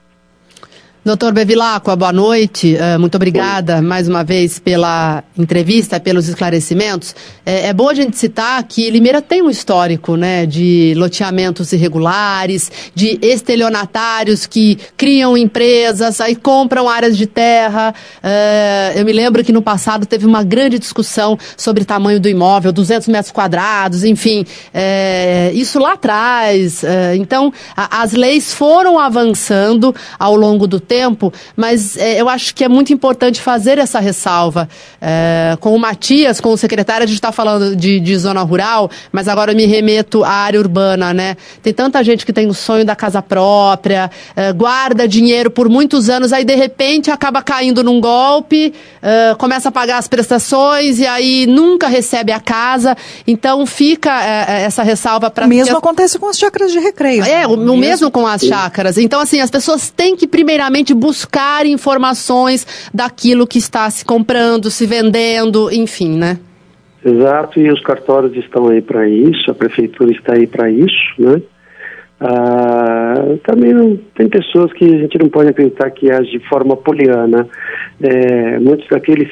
Doutor Bevilacqua, boa noite. Uh, muito obrigada Oi. mais uma vez pela entrevista, pelos esclarecimentos. É, é, bom a gente citar que Limeira tem um histórico né, de loteamentos irregulares, de estelionatários que criam empresas, aí compram áreas de terra. Uh, eu me lembro que no passado teve uma grande discussão sobre o tamanho do imóvel, 200 metros quadrados, enfim. É, isso lá atrás. Então, a, as leis foram avançando ao longo do tempo tempo, mas é, eu acho que é muito importante fazer essa ressalva. É, com o Matias, com o secretário, a gente está falando de, de, zona rural, mas agora eu me remeto à área urbana, né? Tem tanta gente que tem o sonho da casa própria, é, guarda dinheiro por muitos anos, aí de repente acaba caindo num golpe, é, começa a pagar as prestações e aí nunca recebe a casa. Então fica é, é, essa ressalva para. O mesmo acontece com as chácaras de recreio. É, o, o mesmo. mesmo com as chácaras. Então, assim, as pessoas têm que primeiramente realmente buscar informações daquilo que está se comprando, se vendendo, enfim, né? Exato, e os cartórios estão aí para isso, a prefeitura está aí para isso, né? Ah, também tem pessoas que a gente não pode acreditar que agem de forma poliana. É, muitos daqueles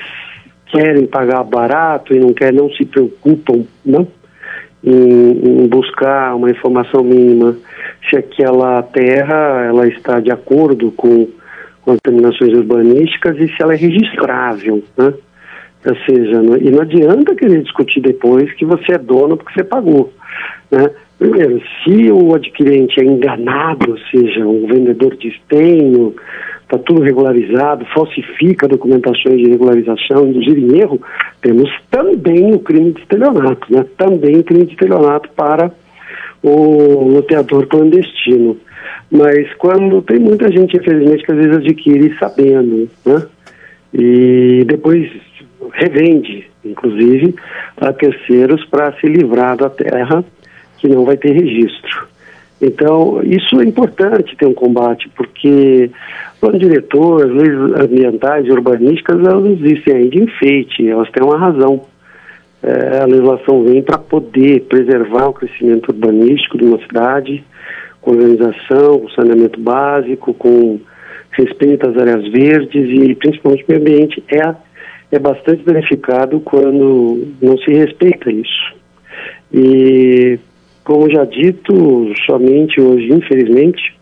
querem pagar barato e não querem, não se preocupam, não? Em, em buscar uma informação mínima se aquela terra ela está de acordo com terminações urbanísticas e se ela é registrável, né? Ou seja, não, e não adianta querer discutir depois que você é dono porque você pagou, né? Primeiro, se o adquirente é enganado, ou seja, um vendedor de estenho, está tudo regularizado, falsifica documentações de regularização, induzir em erro, temos também o crime de estelionato, né? Também crime de estelionato para o loteador clandestino. Mas quando tem muita gente, infelizmente, que às vezes adquire sabendo, né? E depois revende, inclusive, a terceiros para se livrar da terra que não vai ter registro. Então, isso é importante ter um combate, porque plano diretor, as leis ambientais e urbanísticas, elas existem aí de enfeite, elas têm uma razão. É, a legislação vem para poder preservar o crescimento urbanístico de uma cidade, com organização, com saneamento básico, com respeito às áreas verdes e principalmente o meio ambiente é, é bastante verificado quando não se respeita isso. E, como já dito, somente hoje, infelizmente,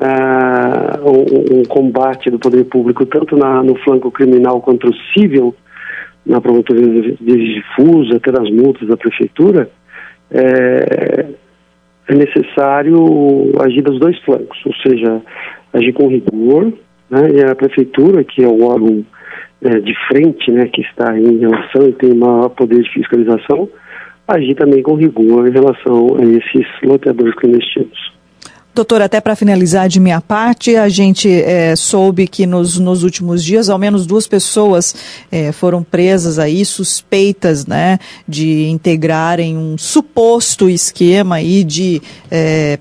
ah, um, um, combate do poder público, tanto na, no flanco criminal quanto o civil, na promotoria de difuso, até nas multas da prefeitura, é, é necessário agir dos dois flancos, ou seja, agir com rigor, né, e a prefeitura, que é o órgão é, de frente, né, que está em relação e tem maior poder de fiscalização, agir também com rigor em relação a esses loteadores clandestinos. Doutor, até para finalizar de minha parte, a gente é, soube que nos, nos últimos dias, ao menos duas pessoas é, foram presas aí, suspeitas, né, de integrarem um suposto esquema aí de é,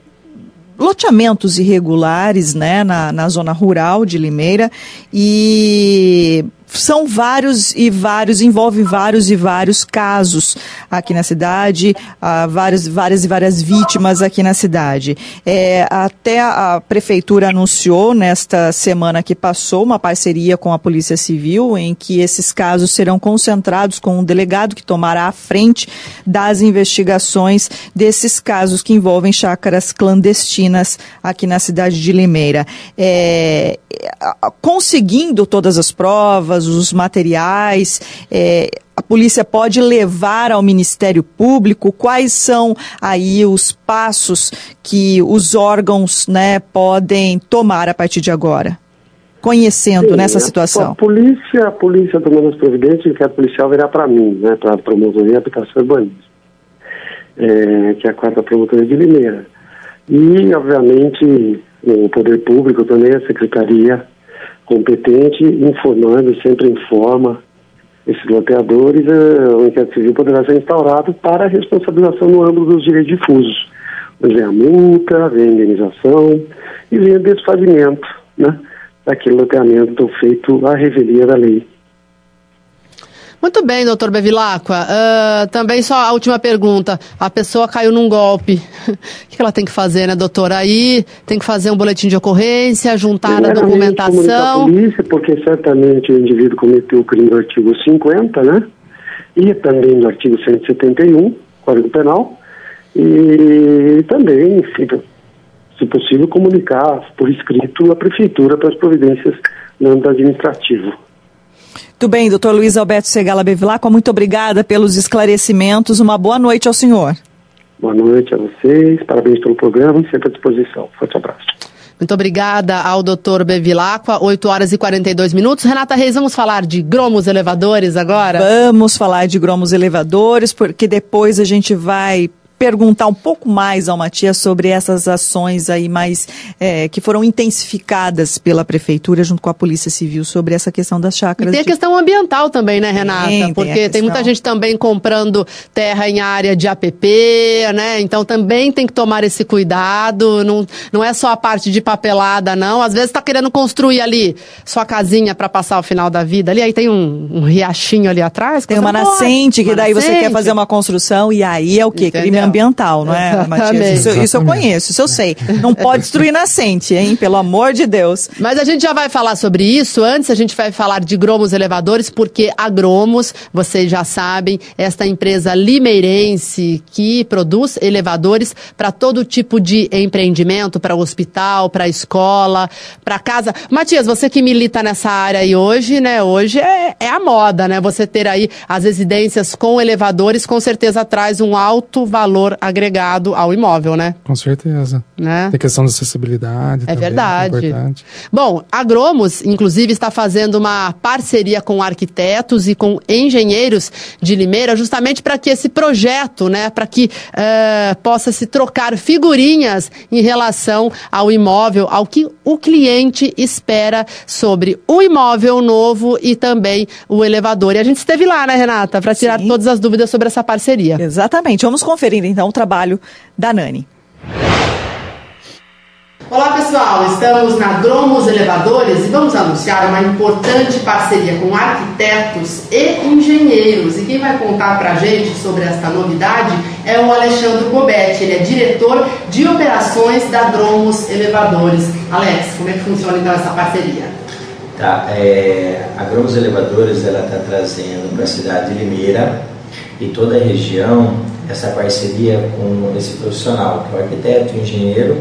loteamentos irregulares, né, na, na zona rural de Limeira. E são vários e vários, envolve vários e vários casos aqui na cidade, uh, várias, várias e várias vítimas aqui na cidade. É, até a prefeitura anunciou nesta semana que passou uma parceria com a Polícia Civil em que esses casos serão concentrados com um delegado que tomará a frente das investigações desses casos que envolvem chácaras clandestinas aqui na cidade de Limeira. É, conseguindo todas as provas, os materiais, é, a polícia pode levar ao Ministério Público? Quais são aí os passos que os órgãos né, podem tomar a partir de agora? Conhecendo Sim, nessa situação. A polícia, a polícia tomando as providências, o inquérito policial virá para mim, né, para a promotoria de habitação e urbanismo, é, que é a quarta promotoria de Limeira. E, obviamente, o poder público também, a secretaria competente, informando, sempre informa esses loteadores, uh, o inquérito civil poderá ser instaurado para a responsabilização no âmbito dos direitos difusos. Mas vem a multa, vem a indenização e vem o desfazimento né, daquele loteamento feito à revelia da lei. Muito bem, doutor Bevilacqua. Uh, também só a última pergunta. A pessoa caiu num golpe. o que ela tem que fazer, né, doutora? Aí tem que fazer um boletim de ocorrência, juntar a documentação. A polícia, porque certamente o indivíduo cometeu o crime do artigo 50, né? E também do artigo 171, Código Penal. E também, se possível, comunicar por escrito a prefeitura para as providências no âmbito administrativo. Muito bem, doutor Luiz Alberto Segala Bevilacqua, muito obrigada pelos esclarecimentos. Uma boa noite ao senhor. Boa noite a vocês, parabéns pelo programa, sempre à disposição. Forte abraço. Muito obrigada ao doutor Bevilacqua, 8 horas e 42 minutos. Renata Reis, vamos falar de gromos elevadores agora? Vamos falar de gromos elevadores, porque depois a gente vai perguntar um pouco mais ao Matias sobre essas ações aí mais é, que foram intensificadas pela prefeitura junto com a Polícia Civil sobre essa questão das chácaras. E tem a questão ambiental também, né, Renata? Tem, Porque tem, tem, muita gente também comprando terra em área de APP, né? Então também tem que tomar esse cuidado. Não, não é só a parte de papelada, não. Às vezes está querendo construir ali sua casinha para passar o final da vida ali. Aí tem um, um riachinho ali atrás. Tem uma nascente que daí nascente. você quer fazer uma construção e aí é o quê? Crime ambiental ambiental, não é, Matias? Isso, isso, eu conheço, isso eu sei. Não pode destruir nascente, hein? Pelo amor de Deus. Mas a gente já vai falar sobre isso. Antes, a gente vai falar de Gromos Elevadores, porque a Gromos, vocês já sabem, esta empresa limeirense que produz elevadores para todo tipo de empreendimento, para hospital, para escola, para casa. Matias, você que milita nessa área aí hoje, né? Hoje é, é a moda, né? Você ter aí as residências com elevadores, com certeza traz um alto valor valor agregado ao imóvel, né? Com certeza. Né? Tem questão de acessibilidade. É também, verdade. É Bom, a Gromos, inclusive, está fazendo uma parceria com arquitetos e com engenheiros de Limeira, justamente para que esse projeto, né, para que uh, possa se trocar figurinhas em relação ao imóvel, ao que o cliente espera sobre o imóvel novo e também o elevador. E a gente esteve lá, né, Renata, para tirar Sim. todas as dúvidas sobre essa parceria. Exatamente. Vamos conferir então o trabalho da Nani. Olá pessoal, estamos na Dromos Elevadores e vamos anunciar uma importante parceria com arquitetos e engenheiros. E quem vai contar para a gente sobre esta novidade é o Alexandre Bobetti, ele é diretor de operações da Dromos Elevadores. Alex, como é que funciona então essa parceria? Tá, é, a Dromos Elevadores ela está trazendo para a cidade de Limeira e toda a região essa parceria com esse profissional, que é o arquiteto, o engenheiro,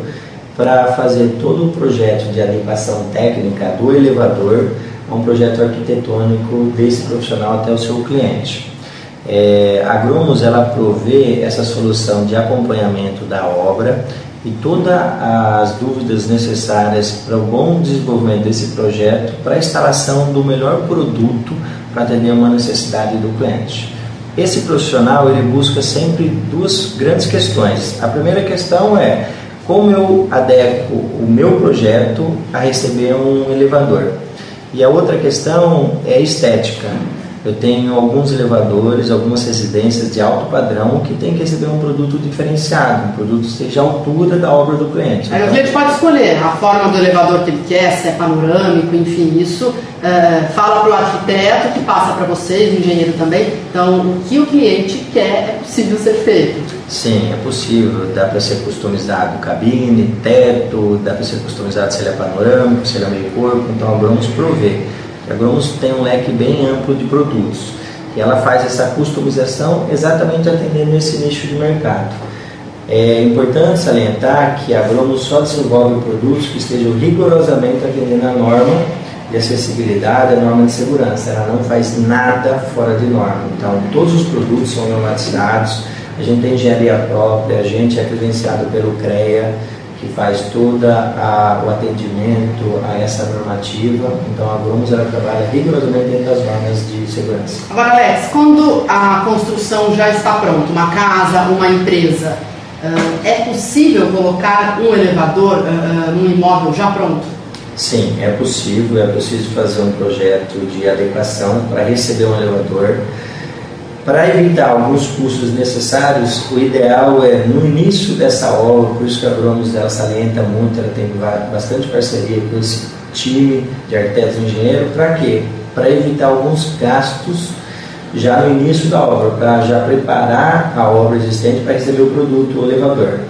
para fazer todo o projeto de adequação técnica do elevador a um projeto arquitetônico desse profissional até o seu cliente. É, a Gromos ela provê essa solução de acompanhamento da obra e todas as dúvidas necessárias para o bom desenvolvimento desse projeto para a instalação do melhor produto para atender uma necessidade do cliente. Esse profissional ele busca sempre duas grandes questões. A primeira questão é como eu adequo o meu projeto a receber um elevador. E a outra questão é estética. Eu tenho alguns elevadores, algumas residências de alto padrão que tem que receber um produto diferenciado, um produto que esteja à altura da obra do cliente. Aí então, o cliente pode escolher a forma do elevador que ele quer, se é panorâmico, enfim, isso é, fala para o arquiteto que passa para vocês, o engenheiro também. Então, o que o cliente quer é possível ser feito. Sim, é possível. Dá para ser customizado cabine, teto, dá para ser customizado se ele é panorâmico, se ele é meio corpo. Então, vamos prover. A Gromos tem um leque bem amplo de produtos e ela faz essa customização exatamente atendendo esse nicho de mercado. É importante salientar que a Gromos só desenvolve produtos que estejam rigorosamente atendendo a norma de acessibilidade, a norma de segurança. Ela não faz nada fora de norma. Então, todos os produtos são normatizados, a gente tem engenharia própria, a gente é credenciado pelo CREA, que faz todo o atendimento a essa normativa. Então a Grumos ela trabalha rigorosamente dentro das normas de segurança. Agora, Alex, quando a construção já está pronta, uma casa, uma empresa, é possível colocar um elevador num imóvel já pronto? Sim, é possível. É possível fazer um projeto de adequação para receber um elevador para evitar alguns custos necessários, o ideal é no início dessa obra, por isso que a Gromos dela salienta muito, ela tem bastante parceria com esse time de arquitetos e engenheiros, para quê? Para evitar alguns gastos já no início da obra, para já preparar a obra existente para receber o produto o elevador.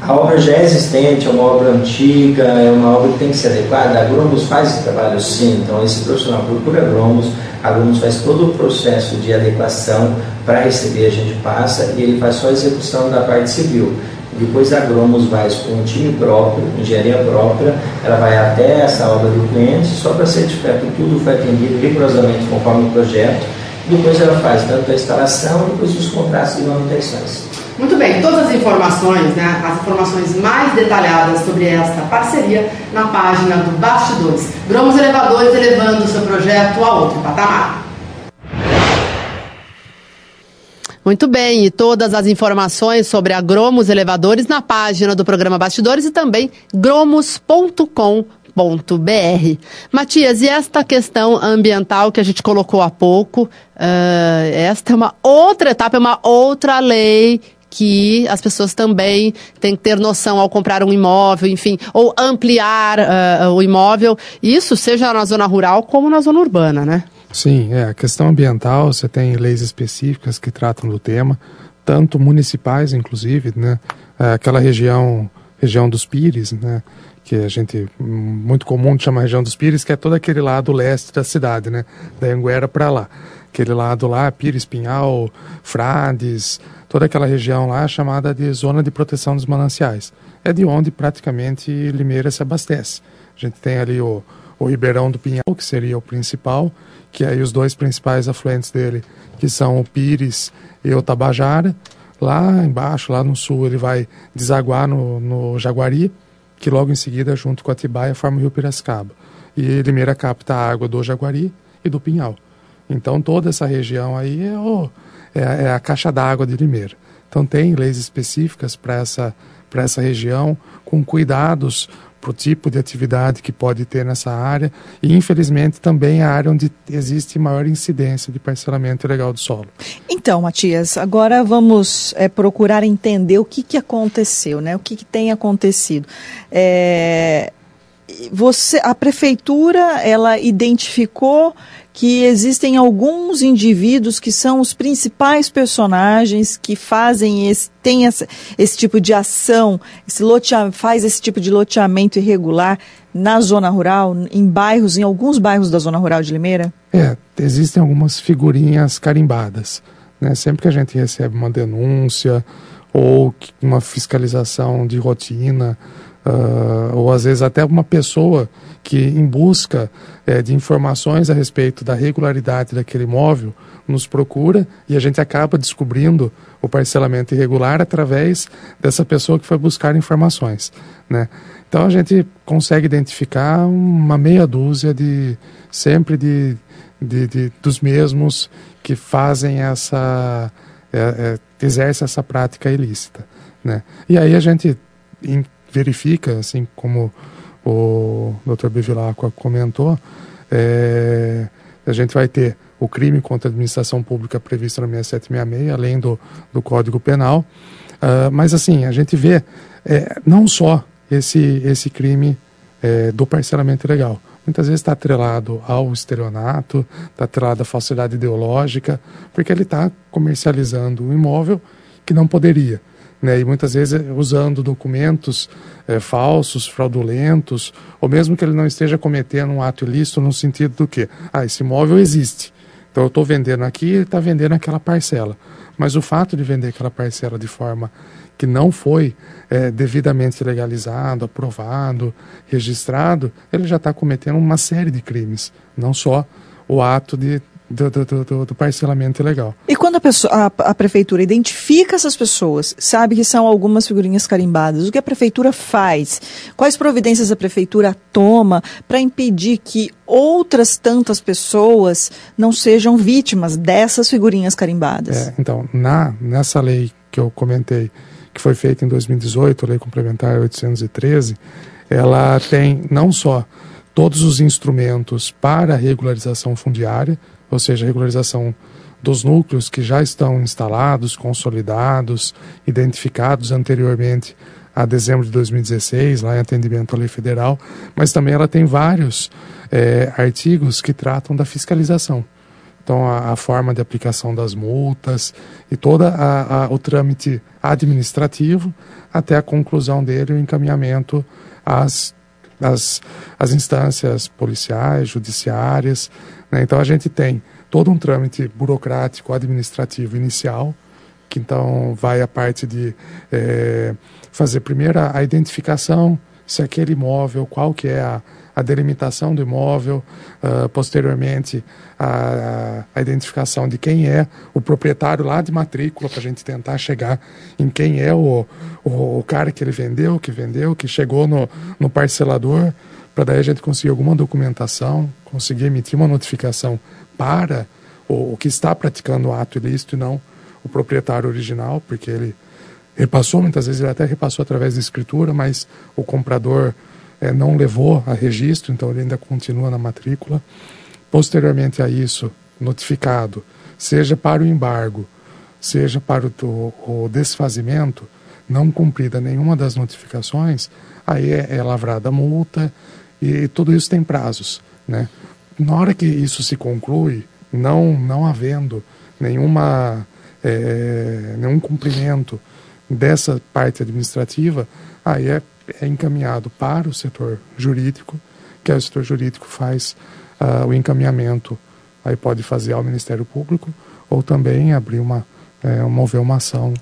A obra já é existente, é uma obra antiga, é uma obra que tem que ser adequada. A Gromos faz esse trabalho sim, então esse profissional procura Gromos, a Gromos faz todo o processo de adequação para receber, a gente passa e ele faz só a execução da parte civil. Depois a Gromos vai com um time próprio, engenharia própria, ela vai até essa obra do cliente só para certificar que tudo foi atendido rigorosamente conforme o projeto. Depois ela faz tanto a instalação, depois os contratos de manutenções. Muito bem, todas as informações, né, as informações mais detalhadas sobre esta parceria na página do Bastidores. Gromos Elevadores elevando o seu projeto a outro patamar. Muito bem, e todas as informações sobre a Gromos Elevadores na página do programa Bastidores e também gromos.com.br. Matias, e esta questão ambiental que a gente colocou há pouco, uh, esta é uma outra etapa, é uma outra lei que as pessoas também têm que ter noção ao comprar um imóvel, enfim, ou ampliar uh, o imóvel, isso seja na zona rural como na zona urbana, né? Sim, é, a questão ambiental, você tem leis específicas que tratam do tema, tanto municipais, inclusive, né? É, aquela região, região dos Pires, né? Que a gente, muito comum de chamar região dos Pires, que é todo aquele lado leste da cidade, né? Da Anguera para lá. Aquele lado lá, Pires, Pinhal, Frades, toda aquela região lá chamada de Zona de Proteção dos Mananciais. É de onde praticamente Limeira se abastece. A gente tem ali o, o Ribeirão do Pinhal, que seria o principal, que aí os dois principais afluentes dele, que são o Pires e o Tabajara. Lá embaixo, lá no sul, ele vai desaguar no, no Jaguari, que logo em seguida, junto com a Tibaia, forma o Rio Piracicaba. E Limeira capta a água do Jaguari e do Pinhal. Então toda essa região aí é o, é, é a caixa d'água de Limeira. Então tem leis específicas para essa, essa região, com cuidados para o tipo de atividade que pode ter nessa área e, infelizmente, também a área onde existe maior incidência de parcelamento ilegal do solo. Então, Matias, agora vamos é, procurar entender o que, que aconteceu, né? o que, que tem acontecido. É, você, a prefeitura, ela identificou que existem alguns indivíduos que são os principais personagens que fazem esse, tem essa, esse tipo de ação, esse lotea, faz esse tipo de loteamento irregular na zona rural, em bairros, em alguns bairros da zona rural de Limeira? É, existem algumas figurinhas carimbadas. Né? Sempre que a gente recebe uma denúncia ou uma fiscalização de rotina, uh, ou às vezes até uma pessoa que, em busca é, de informações a respeito da regularidade daquele imóvel, nos procura e a gente acaba descobrindo o parcelamento irregular através dessa pessoa que foi buscar informações. Né? Então a gente consegue identificar uma meia dúzia de sempre de, de, de dos mesmos que fazem essa é, é, exercem essa prática ilícita. Né? E aí a gente verifica, assim como o Dr. Bevilacqua comentou, é, a gente vai ter o crime contra a administração pública previsto na 6766, além do, do Código Penal. Uh, mas, assim, a gente vê é, não só esse, esse crime é, do parcelamento ilegal. Muitas vezes está atrelado ao estelionato, está atrelado à falsidade ideológica, porque ele está comercializando um imóvel que não poderia né, e muitas vezes usando documentos é, falsos, fraudulentos, ou mesmo que ele não esteja cometendo um ato ilícito no sentido do que, ah, esse imóvel existe, então eu estou vendendo aqui, ele está vendendo aquela parcela. Mas o fato de vender aquela parcela de forma que não foi é, devidamente legalizado, aprovado, registrado, ele já está cometendo uma série de crimes, não só o ato de do, do, do, do, parcelamento ilegal. E quando a, pessoa, a, a, prefeitura identifica essas pessoas, sabe que são algumas figurinhas carimbadas, o que a prefeitura faz? Quais providências a prefeitura toma para impedir que outras tantas pessoas não sejam vítimas dessas figurinhas carimbadas? É, então, na, nessa lei que eu comentei, que foi feita em 2018, a Lei Complementar 813, ela tem não só todos os instrumentos para regularização fundiária, ou seja, regularização dos núcleos que já estão instalados, consolidados, identificados anteriormente a dezembro de 2016, lá em atendimento à lei federal, mas também ela tem vários é, artigos que tratam da fiscalização. Então, a, a forma de aplicação das multas e todo o trâmite administrativo até a conclusão dele, o encaminhamento às, às, às instâncias policiais, judiciárias. Né? Então, a gente tem todo um trâmite burocrático administrativo inicial, que então vai a parte de é, fazer primeiro a identificação se aquele imóvel, qual que é a, a delimitação do imóvel, uh, posteriormente a, a, identificação de quem é o proprietário lá de matrícula, para a gente tentar chegar em quem é o, o, o, cara que ele vendeu, que vendeu, que chegou no, no parcelador, para daí a gente conseguir alguma documentação, conseguir emitir uma notificação para o, o que está praticando o ato ilícito e não o proprietário original, porque ele repassou, muitas vezes ele até repassou através de escritura, mas o comprador é, não levou a registro, então ele ainda continua na matrícula. Posteriormente a isso, notificado, seja para o embargo, seja para o, o desfazimento, não cumprida nenhuma das notificações, aí é, é lavrada multa e tudo isso tem prazos. Né? Na hora que isso se conclui, não, não havendo nenhuma, é, nenhum cumprimento dessa parte administrativa, aí é é encaminhado para o setor jurídico, que aí o setor jurídico faz uh, o encaminhamento, aí pode fazer ao Ministério Público ou também abrir uma, é, mover uma ação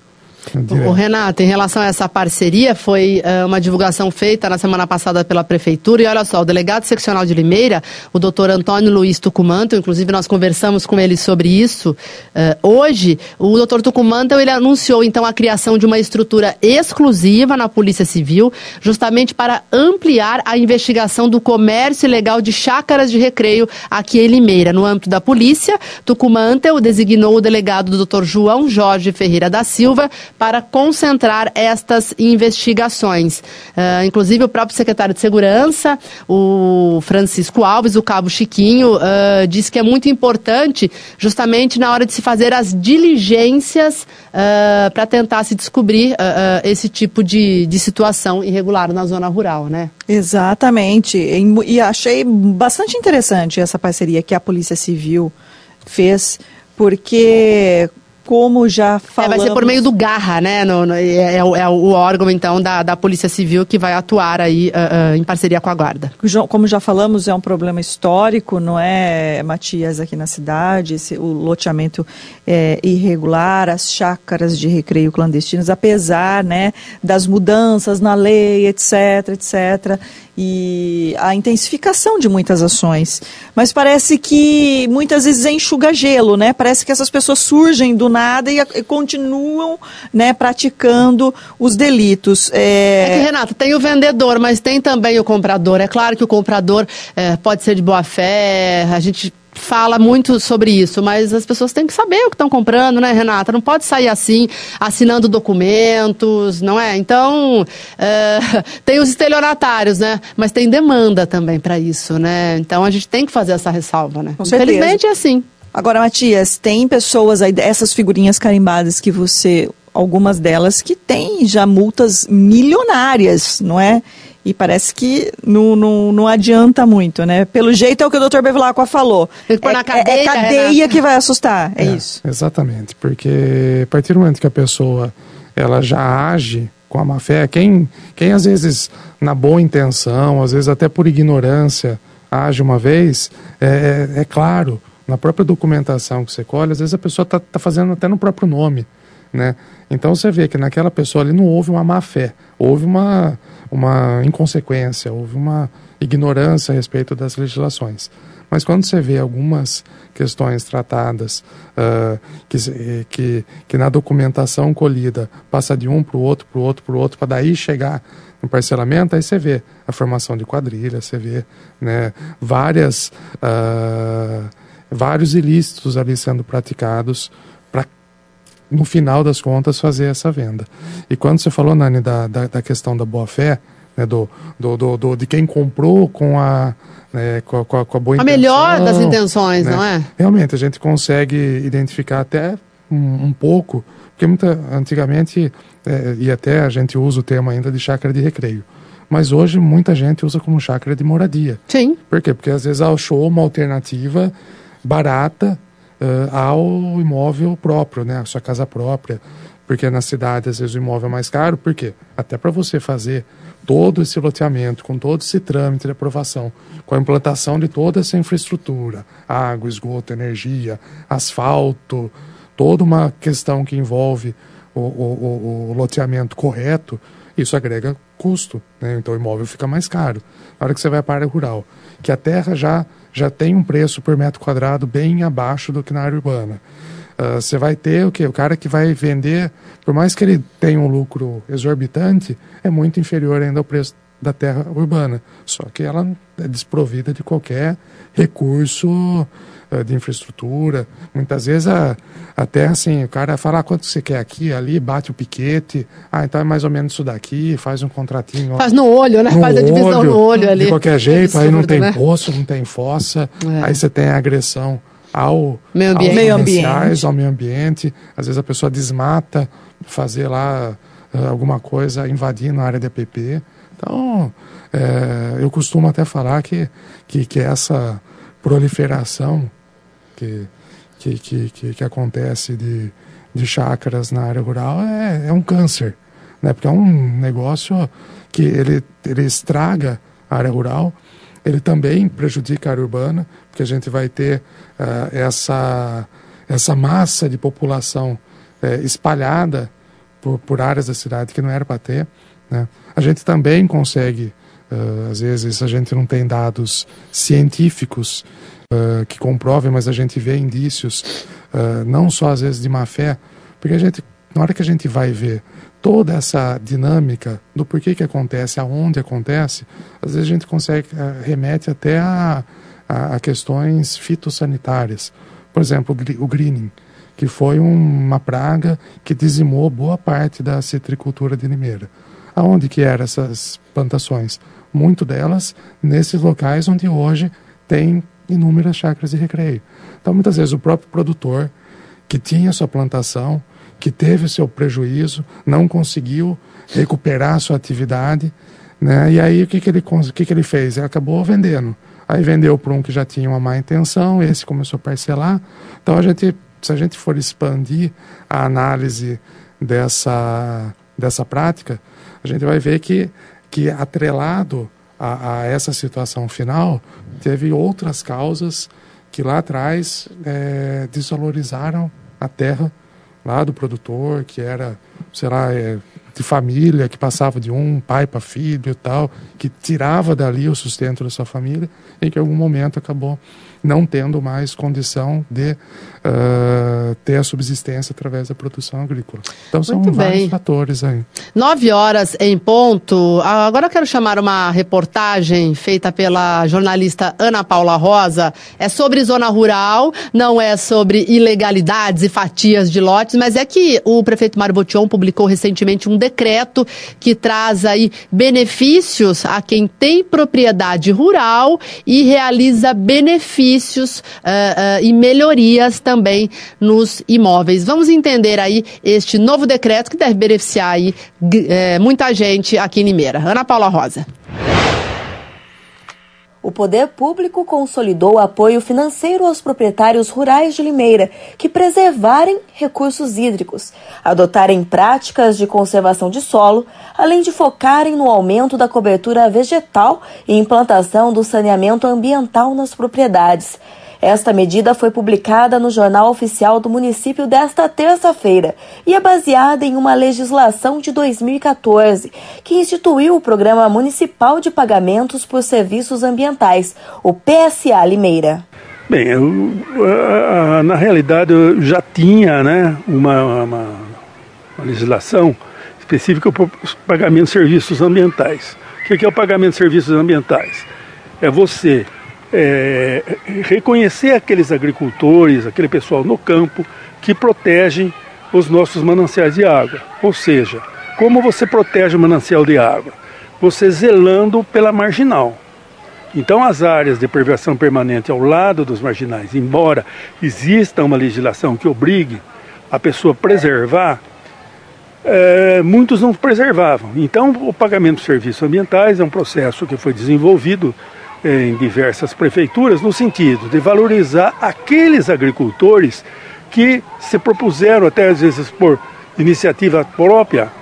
o Renato, em relação a essa parceria, foi uh, uma divulgação feita na semana passada pela Prefeitura. E olha só, o delegado seccional de Limeira, o doutor Antônio Luiz Tucumanto, inclusive nós conversamos com ele sobre isso uh, hoje. O doutor Tucumanto ele anunciou então a criação de uma estrutura exclusiva na Polícia Civil, justamente para ampliar a investigação do comércio ilegal de chácaras de recreio aqui em Limeira. No âmbito da polícia, Tucumanto designou o delegado do doutor João Jorge Ferreira da Silva para concentrar estas investigações. Uh, inclusive, o próprio secretário de Segurança, o Francisco Alves, o cabo Chiquinho, uh, disse que é muito importante, justamente na hora de se fazer as diligências uh, para tentar se descobrir esse tipo de, de situação irregular na zona rural, né? Exatamente. E achei bastante interessante essa parceria que a Polícia Civil fez, porque como já falamos... É, vai ser por meio do Garra, né? No, no, é, é, é, o órgão, então, da, da Polícia Civil que vai atuar aí uh, uh, em parceria com a Guarda. Como já falamos, é um problema histórico, não é, Matias, aqui na cidade, esse, o loteamento é, irregular, as chácaras de recreio clandestinos, apesar, né, das mudanças na lei, etc, etc, e a intensificação de muitas ações. Mas parece que muitas vezes é enxuga gelo, né? Parece que essas pessoas surgem do nada e, e continuam né, praticando os delitos. É... é que, Renato, tem o vendedor, mas tem também o comprador. É claro que o comprador é, pode ser de boa fé, a gente fala muito sobre isso, mas as pessoas têm que saber o que estão comprando, né, Renata? Não pode sair assim, assinando documentos, não é? Então, é, tem os estelionatários, né? Mas tem demanda também para isso, né? Então a gente tem que fazer essa ressalva, né? Com Infelizmente é assim. Agora, Matias, tem pessoas aí, essas figurinhas carimbadas que você, algumas delas que têm já multas milionárias, não é? E parece que não, não, não adianta muito, né? Pelo jeito é o que o doutor Bevilacqua falou. É, cadeia, é, é cadeia que vai assustar, é, é, isso. Exatamente, porque a partir do momento que a pessoa ela já age com a má fé, quem, quem às vezes na boa intenção, às vezes até por ignorância, age uma vez, é, é, é claro, na própria documentação que você colhe, às vezes a pessoa está tá fazendo até no próprio nome, né? Então você vê que naquela pessoa ali não houve uma má fé, houve uma, uma inconsequência, houve uma ignorância a respeito das legislações. Mas quando você vê algumas questões tratadas uh, que, que, que na documentação colhida passa de um para o outro, para o outro, para o outro, para daí chegar no parcelamento, aí você vê a formação de quadrilha, você vê né, várias, uh, vários ilícitos ali sendo praticados no final das contas, fazer essa venda. E quando você falou, Nani, da, da, da questão da boa-fé, né, do, do, do, do, de quem comprou com a, né, com, a, com, a, boa a intenção. A melhor das intenções, né? não é? Realmente, a gente consegue identificar até um, um pouco, porque muita, antigamente, é, e até a gente usa o termo ainda de chácara de recreio. Mas hoje muita gente usa como chácara de moradia. Sim. Por quê? Porque às vezes achou uma alternativa barata uh, ao imóvel próprio, né, a sua casa própria, porque na cidade às vezes o imóvel é mais caro, por quê? Até para você fazer todo esse loteamento, com todo esse trâmite de aprovação, com a implantação de toda essa infraestrutura, água, esgoto, energia, asfalto, toda uma questão que envolve o, o, o, o loteamento correto, isso agrega custo, né? então o imóvel fica mais caro. Na hora que você vai para a área rural, que a terra já, já tem um preço por metro quadrado bem abaixo do que na área urbana. Uh, você vai ter o que? O cara que vai vender, por mais que ele tenha um lucro exorbitante, é muito inferior ainda ao preço da terra urbana. Só que ela é desprovida de qualquer recurso uh, de infraestrutura. Muitas vezes a, a terra, assim, o cara fala ah, quanto você quer aqui, ali, bate o piquete, ah, então é mais ou menos isso daqui, faz um contratinho. Faz no olho, né? Faz a divisão no olho ali. De qualquer jeito, aí não tem né? poço, não tem fossa, é. aí você tem a agressão ao meio ambiente. aos meio ambiente. ao meio ambiente. Às vezes a pessoa desmata, fazer lá uh, alguma coisa invadindo a área de EPP. Então, é, eu costumo até falar que, que, que essa proliferação que, que, que, que, que acontece de, de chácaras na área rural é, é um câncer, né? porque é um negócio que ele, ele estraga a área rural, ele também prejudica a área urbana, porque a gente vai ter uh, essa, essa massa de população uh, espalhada por, por, áreas da cidade que não era para ter. Né? A gente também consegue, uh, às vezes a gente não tem dados científicos que comprovem, mas a gente vê indícios, não só às vezes de má fé, porque a gente, na hora que a gente vai ver toda essa dinâmica do porquê que acontece, aonde acontece, às vezes a gente consegue, remete até a a, a questões fitossanitárias. Por exemplo, o greening, que foi uma praga que dizimou boa parte da citricultura de Limeira. Aonde que eram essas plantações? Muito delas nesses locais onde hoje tem inúmeras chácaras de recreio. Então, muitas vezes, o próprio produtor que tinha sua plantação, que teve seu prejuízo, não conseguiu recuperar sua atividade, né? e aí o que, que, ele, o que, que ele fez? Ele acabou vendendo. Aí vendeu para um que já tinha uma má intenção, esse começou a parcelar. Então a gente, se a gente for expandir a análise dessa, dessa prática, a gente vai ver que, que atrelado a, a essa situação final, teve outras causas que lá atrás é, desvalorizaram a terra lá do produtor, que era, sei lá, é, de família, que passava de um pai para filho e tal, que tirava dali o sustento da sua família, e que em algum momento acabou não tendo mais condição de uh, ter a subsistência através da produção agrícola. Então são Muito vários bem. fatores aí. Nove horas em ponto. Agora eu quero chamar uma reportagem feita pela jornalista Ana Paula Rosa. É sobre zona rural, não é sobre ilegalidades e fatias de lotes, mas é que o prefeito Mário Botion publicou recentemente um decreto que traz aí benefícios a quem tem propriedade rural e realiza benefícios benefícios uh, uh, e melhorias também nos imóveis. Vamos entender aí este novo decreto que deve beneficiar aí, uh, muita gente aqui em Limeira. Ana Paula Rosa o poder público consolidou apoio financeiro aos proprietários rurais de Limeira que preservarem recursos hídricos, adotarem práticas de conservação de solo, além de focarem no aumento da cobertura vegetal e implantação do saneamento ambiental nas propriedades. Esta medida foi publicada no Jornal Oficial do município desta terça-feira e é baseada em uma legislação de 2014 que instituiu o Programa Municipal de Pagamentos por Serviços Ambientais, o PSA Limeira. Bem, eu, na realidade eu já tinha né, uma, uma, uma legislação específica para o pagamento de serviços ambientais. O que é o pagamento de serviços ambientais? É você é, reconhecer aqueles agricultores, aquele pessoal no campo que protegem os nossos mananciais de água. Ou seja, como você protege o manancial de água? Você zelando pela marginal. Então, as áreas de preservação permanente ao lado dos marginais, embora exista uma legislação que obrigue a pessoa preservar, é, muitos não preservavam. Então, o pagamento de serviços ambientais é um processo que foi desenvolvido em diversas prefeituras no sentido de valorizar aqueles agricultores que se propuseram, até às vezes por iniciativa própria,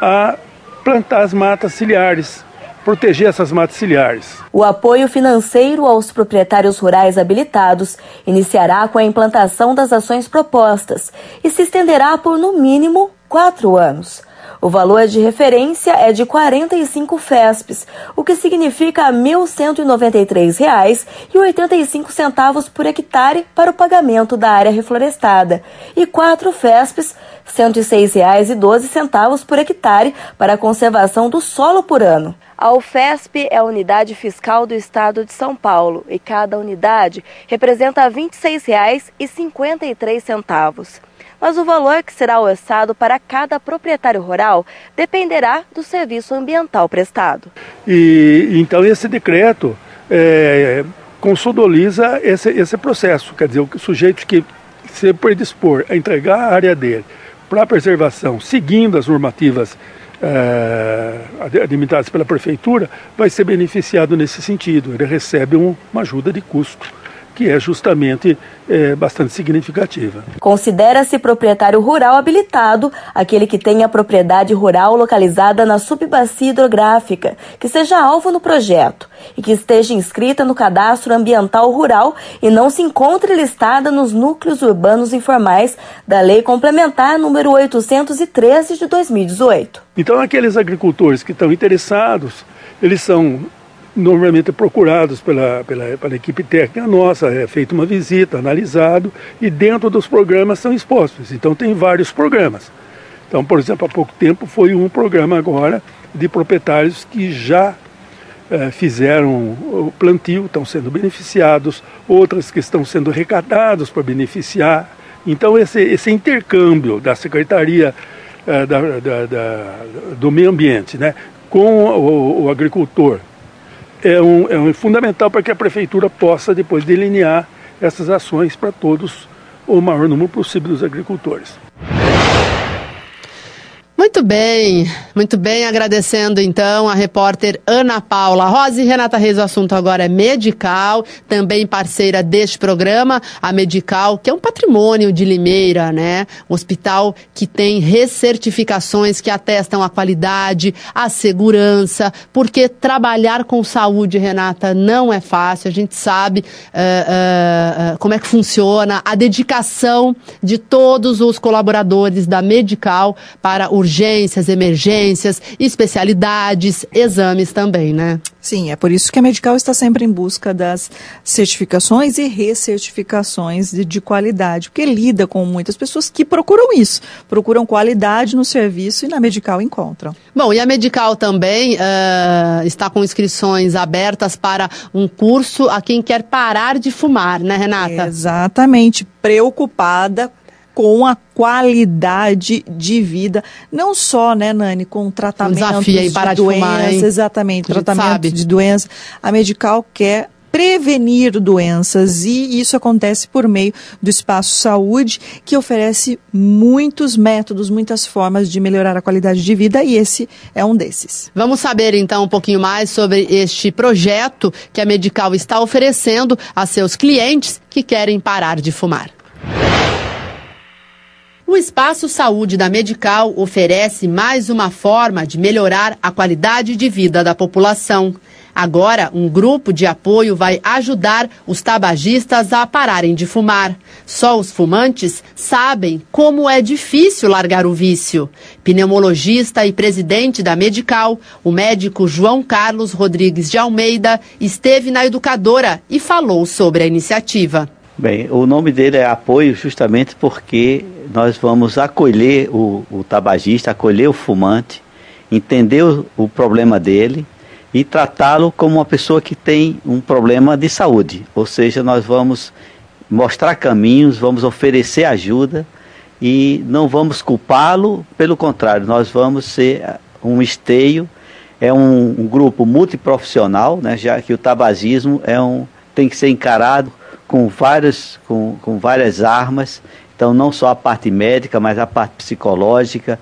a plantar as matas ciliares, proteger essas matas ciliares. O apoio financeiro aos proprietários rurais habilitados iniciará com a implantação das ações propostas e se estenderá por no mínimo quatro anos. O valor de referência é de 45 FESPs, o que significa R$ 1.193,85 por hectare para o pagamento da área reflorestada, e 4 FESPs, R$ 106,12 por hectare para a conservação do solo por ano. A UFESP é a unidade fiscal do Estado de São Paulo e cada unidade representa R$ 26,53 mas o valor que será orçado para cada proprietário rural dependerá do serviço ambiental prestado. E então esse decreto é, consolidiza esse, esse processo, quer dizer, o sujeito que se predispor a entregar a área dele para preservação, seguindo as normativas é, alimentadas pela prefeitura, vai ser beneficiado nesse sentido. Ele recebe um, uma ajuda de custo que é justamente é, bastante significativa. Considera-se proprietário rural habilitado aquele que tenha propriedade rural localizada na subbacia hidrográfica, que seja alvo no projeto e que esteja inscrita no cadastro ambiental rural e não se encontre listada nos núcleos urbanos informais da Lei Complementar número 813 de 2018. Então, aqueles agricultores que estão interessados, eles são normalmente procurados pela, pela, pela, equipe técnica nossa, é feita uma visita, analisado, e dentro dos programas são expostos. Então tem vários programas. Então, por exemplo, há pouco tempo foi um programa agora de proprietários que já é, fizeram o plantio, estão sendo beneficiados, outras que estão sendo arrecadados para beneficiar. Então esse, esse intercâmbio da Secretaria é, da, da, da, do Meio Ambiente né, com o, o agricultor é, um, é um fundamental para que a prefeitura possa depois delinear essas ações para todos o maior número possível dos agricultores. Muito bem, muito bem. Agradecendo então a repórter Ana Paula Rosa e Renata Reis. O assunto agora é Medical, também parceira deste programa, a Medical, que é um patrimônio de Limeira, né? Um hospital que tem recertificações que atestam a qualidade, a segurança, porque trabalhar com saúde, Renata, não é fácil. A gente sabe uh, uh, como é que funciona, a dedicação de todos os colaboradores da Medical para urgência urgências, emergências, especialidades, exames também, né? Sim, é por isso que a Medical está sempre em busca das certificações e recertificações de, de, qualidade, porque lida com muitas pessoas que procuram isso, procuram qualidade no serviço e na Medical encontram. Bom, e a Medical também uh, está com inscrições abertas para um curso a quem quer parar de fumar, né, Renata? Exatamente, preocupada com a qualidade de vida, não só, né, Nani, com tratamento um de doenças, de exatamente, tratamento de doenças. A Medical quer prevenir doenças e isso acontece por meio do Espaço Saúde, que oferece muitos métodos, muitas formas de melhorar a qualidade de vida e esse é um desses. Vamos saber então um pouquinho mais sobre este projeto que a Medical está oferecendo a seus clientes que querem parar de fumar. O Espaço Saúde da Medical oferece mais uma forma de melhorar a qualidade de vida da população. Agora, um grupo de apoio vai ajudar os tabagistas a pararem de fumar. Só os fumantes sabem como é difícil largar o vício. Pneumologista e presidente da Medical, o médico João Carlos Rodrigues de Almeida esteve na educadora e falou sobre a iniciativa. Bem, o nome dele é apoio justamente porque nós vamos acolher o, o tabagista, acolher o fumante, entender o, o problema dele e tratá-lo como uma pessoa que tem um problema de saúde. Ou seja, nós vamos mostrar caminhos, vamos oferecer ajuda e não vamos culpá-lo, pelo contrário, nós vamos ser um esteio, é um, um grupo multiprofissional, né, já que o tabagismo é um, tem que ser encarado com várias, com, com várias armas, então não só a parte médica, mas a parte psicológica,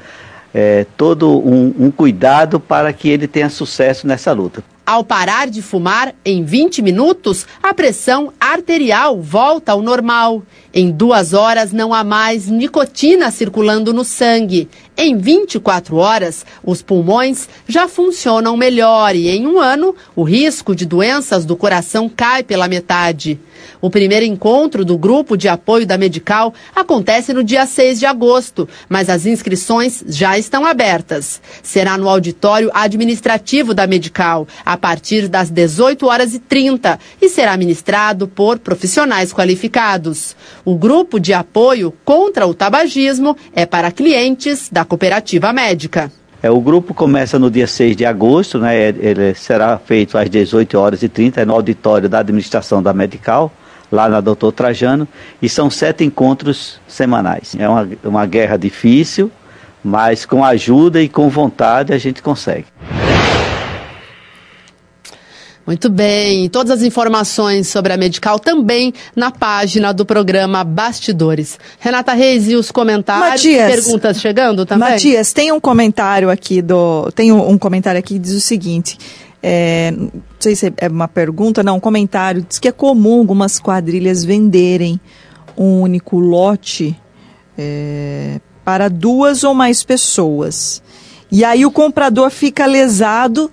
é, todo um, um cuidado para que ele tenha sucesso nessa luta. Ao parar de fumar em 20 minutos, a pressão arterial volta ao normal. Em duas horas não há mais nicotina circulando no sangue. Em 24 horas, os pulmões já funcionam melhor e em um ano, o risco de doenças do coração cai pela metade. O primeiro encontro do grupo de apoio da Medical acontece no dia 6 de agosto, mas as inscrições já estão abertas. Será no auditório administrativo da Medical, a partir das 18 horas e 30, e será ministrado por profissionais qualificados. O grupo de apoio contra o tabagismo é para clientes da cooperativa médica. É, o grupo começa no dia 6 de agosto, né, ele será feito às 18 horas e 30 no auditório da administração da Medical, lá na Doutor Trajano, e são sete encontros semanais. É uma, uma guerra difícil, mas com ajuda e com vontade a gente consegue. Muito bem. Todas as informações sobre a Medical também na página do programa Bastidores. Renata Reis e os comentários Matias, perguntas chegando também? Matias, tem um comentário aqui do. Tem um, comentário aqui que diz o seguinte. É, não sei se é uma pergunta, não, um comentário. Diz que é comum algumas quadrilhas venderem um único lote é, para duas ou mais pessoas. E aí o comprador fica lesado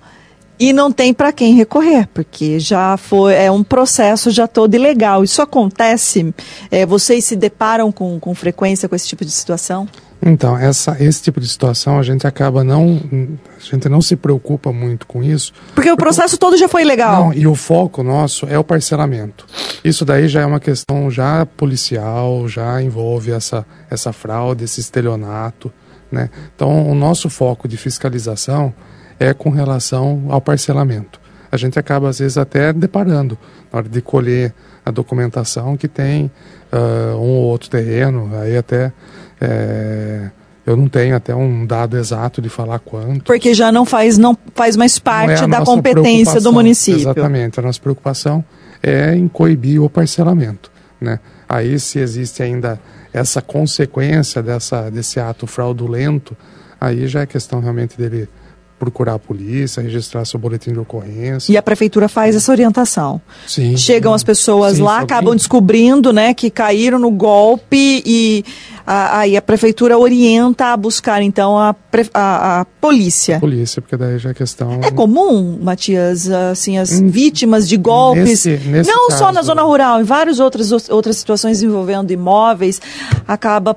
e não tem para quem recorrer, porque já foi é um processo já todo ilegal. Isso acontece? É, vocês se deparam com, com frequência com esse tipo de situação? Então, essa, esse tipo de situação a gente acaba não. A gente não se preocupa muito com isso. Porque, porque o processo todo já foi legal. Não, e o foco nosso é o parcelamento. Isso daí já é uma questão já policial, já envolve essa, essa fraude, esse estelionato. Né? Então, o nosso foco de fiscalização é com relação ao parcelamento. A gente acaba, às vezes, até deparando, na hora de colher a documentação, que tem uh, um ou outro terreno, aí até. É, eu não tenho até um dado exato de falar quanto. Porque já não faz, não faz mais parte é da competência do município. Exatamente. A nossa preocupação é em coibir o parcelamento. Né? Aí, se existe ainda essa consequência dessa, desse ato fraudulento, aí já é questão realmente dele procurar a polícia, registrar seu boletim de ocorrência. E a prefeitura faz essa orientação. Sim. Chegam as pessoas sim, lá, acabam descobrindo, né, que caíram no golpe e aí a, a, prefeitura orienta a buscar então a, a, a, polícia. A polícia, porque daí já é questão. É comum, Matias, assim as hum, vítimas de golpes, nesse, nesse não caso, só na zona rural, em várias outras outras situações envolvendo imóveis, acaba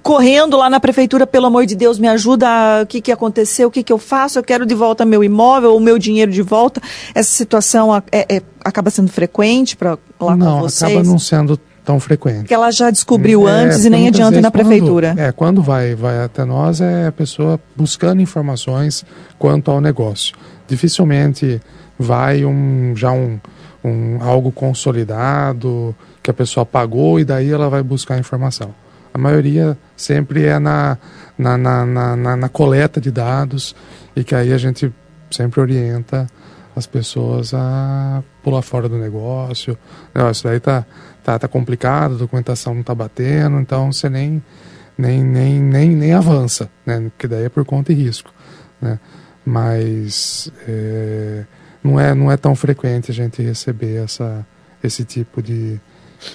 correndo lá na prefeitura, pelo amor de Deus, me ajuda, o que, que aconteceu, o que, que eu faço, eu quero de volta meu imóvel, o meu dinheiro de volta. Essa situação é, é acaba sendo frequente para lá não, com vocês? Não, acaba não sendo tão frequente. Porque ela já descobriu é, antes e nem adianta ir na prefeitura. Quando, é, quando vai, vai até nós é a pessoa buscando informações quanto ao negócio. Dificilmente vai um, já um, um algo consolidado que a pessoa pagou e daí ela vai buscar informação. A maioria sempre é na, na, na, na, na coleta de dados e que aí a gente sempre orienta as pessoas a pular fora do negócio. Não, isso daí tá, tá, tá complicado, a documentação não tá batendo, então você nem, nem, nem, nem, nem avança, né? Porque daí é por conta e risco, né? Mas é, não, é, não é tão frequente a gente receber essa, esse tipo de,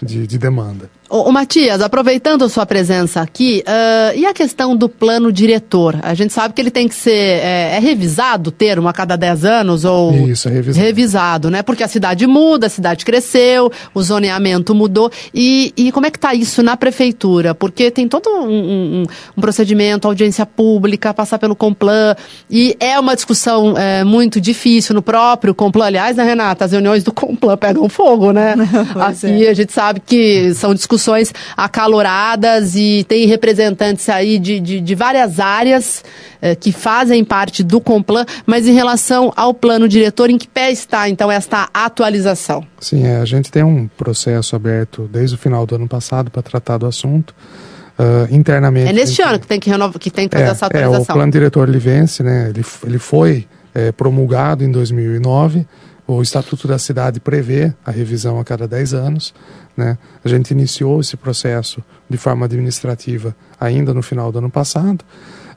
de, de demanda. Ô, ô, Matias, aproveitando a sua presença aqui, uh, e a questão do plano diretor? A gente sabe que ele tem que ser é, é revisado o termo a cada 10 anos ou Isso, é revisado. revisado, né? Porque a cidade muda, a cidade cresceu, o zoneamento mudou. E, e como é que está isso na prefeitura? Porque tem todo um, um, um, procedimento, audiência pública, passar pelo Complan, e é uma discussão é, muito difícil no próprio Complan. Aliás, né, Renata, as reuniões do Complan pegam fogo, né? aqui é. a gente sabe que são discussões discussões acaloradas e tem representantes aí de, de, de várias áreas eh, que fazem parte do Complan, mas em relação ao plano diretor, em que pé está então esta atualização? Sim, é, a gente tem um processo aberto desde o final do ano passado para tratar do assunto. Uh, internamente. É neste ano que tem que, renovar, que tem que fazer é, essa atualização. É, o plano diretor ele vence, né? Ele, ele foi é, promulgado em 2009 o Estatuto da Cidade prevê a revisão a cada 10 anos. Né? A gente iniciou esse processo de forma administrativa ainda no final do ano passado.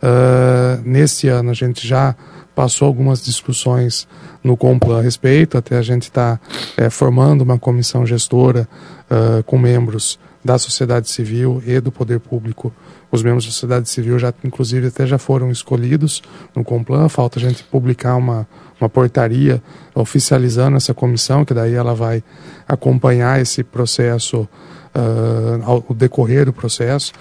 Uh, nesse ano a gente já passou algumas discussões no Complan a respeito, até a gente está é, formando uma comissão gestora uh, com membros da sociedade civil e do poder público. Os membros da sociedade civil já, inclusive, até já foram escolhidos no Complan. Falta a gente publicar uma, uma portaria oficializando essa comissão, que daí ela vai acompanhar esse processo, uh, decorrer do processo.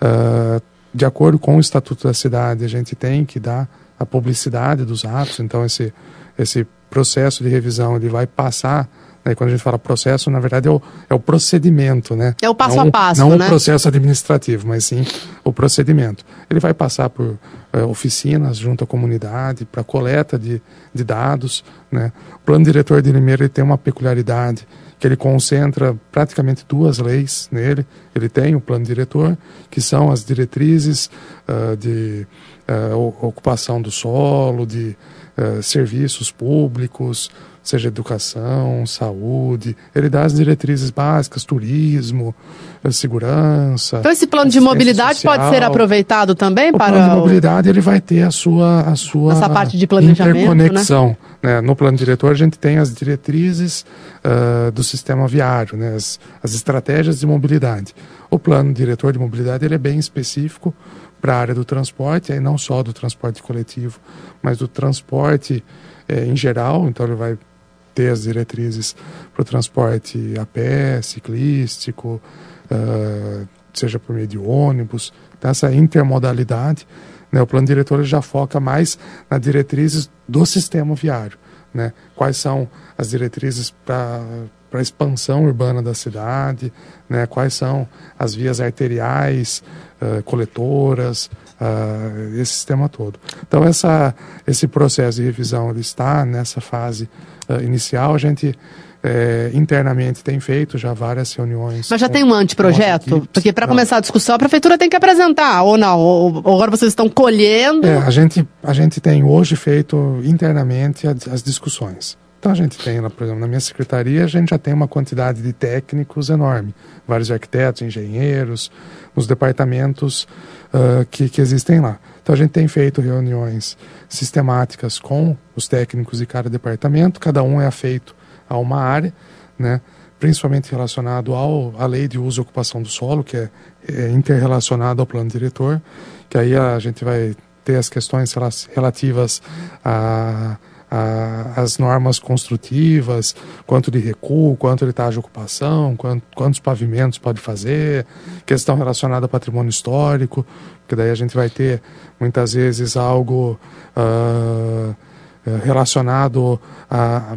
Uh, de acordo com o Estatuto da Cidade, a gente tem que dar a publicidade dos atos, então esse, esse processo de revisão ele vai passar né, quando a gente fala processo, na verdade é o, é o procedimento, né? É o passo não, a passo, Não né? o processo administrativo, mas sim o procedimento. Ele vai passar por é, oficinas junto à comunidade, para coleta de, de dados, né? O plano diretor de Limeira ele tem uma peculiaridade, que ele concentra praticamente duas leis nele. Ele tem o plano diretor, que são as diretrizes uh, de uh, ocupação do solo, de uh, serviços públicos, seja educação, saúde. Ele dá as diretrizes básicas, turismo, segurança. Então esse plano de mobilidade social. pode ser aproveitado também o para plano de mobilidade ele vai ter a sua a sua Essa parte de planejamento, interconexão. Né? No plano diretor a gente tem as diretrizes uh, do sistema viário, né? as, as estratégias de mobilidade. O plano diretor de mobilidade ele é bem específico para a área do transporte, aí não só do transporte coletivo, mas do transporte eh, em geral. Então ele vai ter as diretrizes para o transporte a pé, ciclístico, uh, seja por meio de ônibus, então essa intermodalidade. Né, o plano diretor já foca mais nas diretrizes do sistema viário. Né, quais são as diretrizes para a expansão urbana da cidade, né, quais são as vias arteriais, uh, coletoras, uh, esse sistema todo. Então, essa, esse processo de revisão ele está nessa fase uh, inicial. A gente é, internamente tem feito já várias reuniões. Mas já tem um anteprojeto? Porque para começar a discussão, a prefeitura tem que apresentar, ou não? Ou, ou agora vocês estão colhendo? É, a gente, a gente tem hoje feito internamente as, as discussões. Então a gente tem, por exemplo, na minha secretaria, a gente já tem uma quantidade de técnicos enorme. Vários arquitetos, engenheiros, nos departamentos que, que existem lá. Então a gente tem feito reuniões sistemáticas com os técnicos de cada departamento, cada um é afeito a uma área, né, principalmente relacionado ao, à lei de uso e ocupação do solo, que é, é interrelacionado ao plano diretor, que aí a gente vai ter as questões relativas a, a, as normas construtivas, quanto de recuo, quanto de taxa de ocupação, quanto, quantos pavimentos pode fazer, questão relacionada ao patrimônio histórico, que daí a gente vai ter muitas vezes algo uh, relacionado a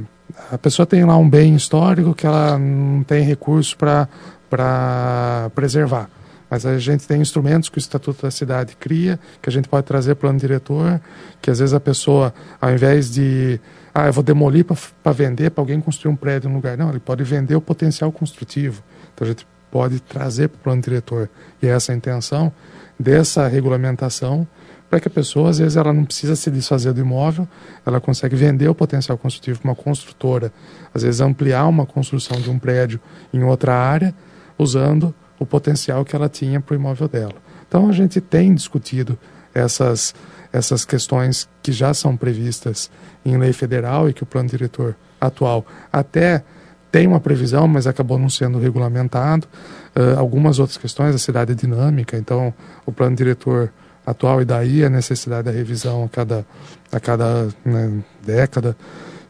a pessoa tem lá um bem histórico que ela não tem recurso para preservar. Mas a gente tem instrumentos que o Estatuto da Cidade cria, que a gente pode trazer plano diretor, que às vezes a pessoa, ao invés de, ah, eu vou demolir para vender, para alguém construir um prédio no lugar, não, ele pode vender o potencial construtivo. Então a gente pode trazer para o plano diretor. E é essa a intenção dessa regulamentação para que a pessoa, às vezes, ela não precisa se desfazer do imóvel, ela consegue vender o potencial construtivo para uma construtora, às vezes ampliar uma construção de um prédio em outra área, usando o potencial que ela tinha para o imóvel dela. Então, a gente tem discutido essas, essas questões que já são previstas em lei federal e que o plano diretor atual até tem uma previsão, mas acabou não sendo regulamentado. Uh, algumas outras questões, a cidade é dinâmica, então o plano diretor atual e daí a necessidade da revisão a cada, a cada né, década,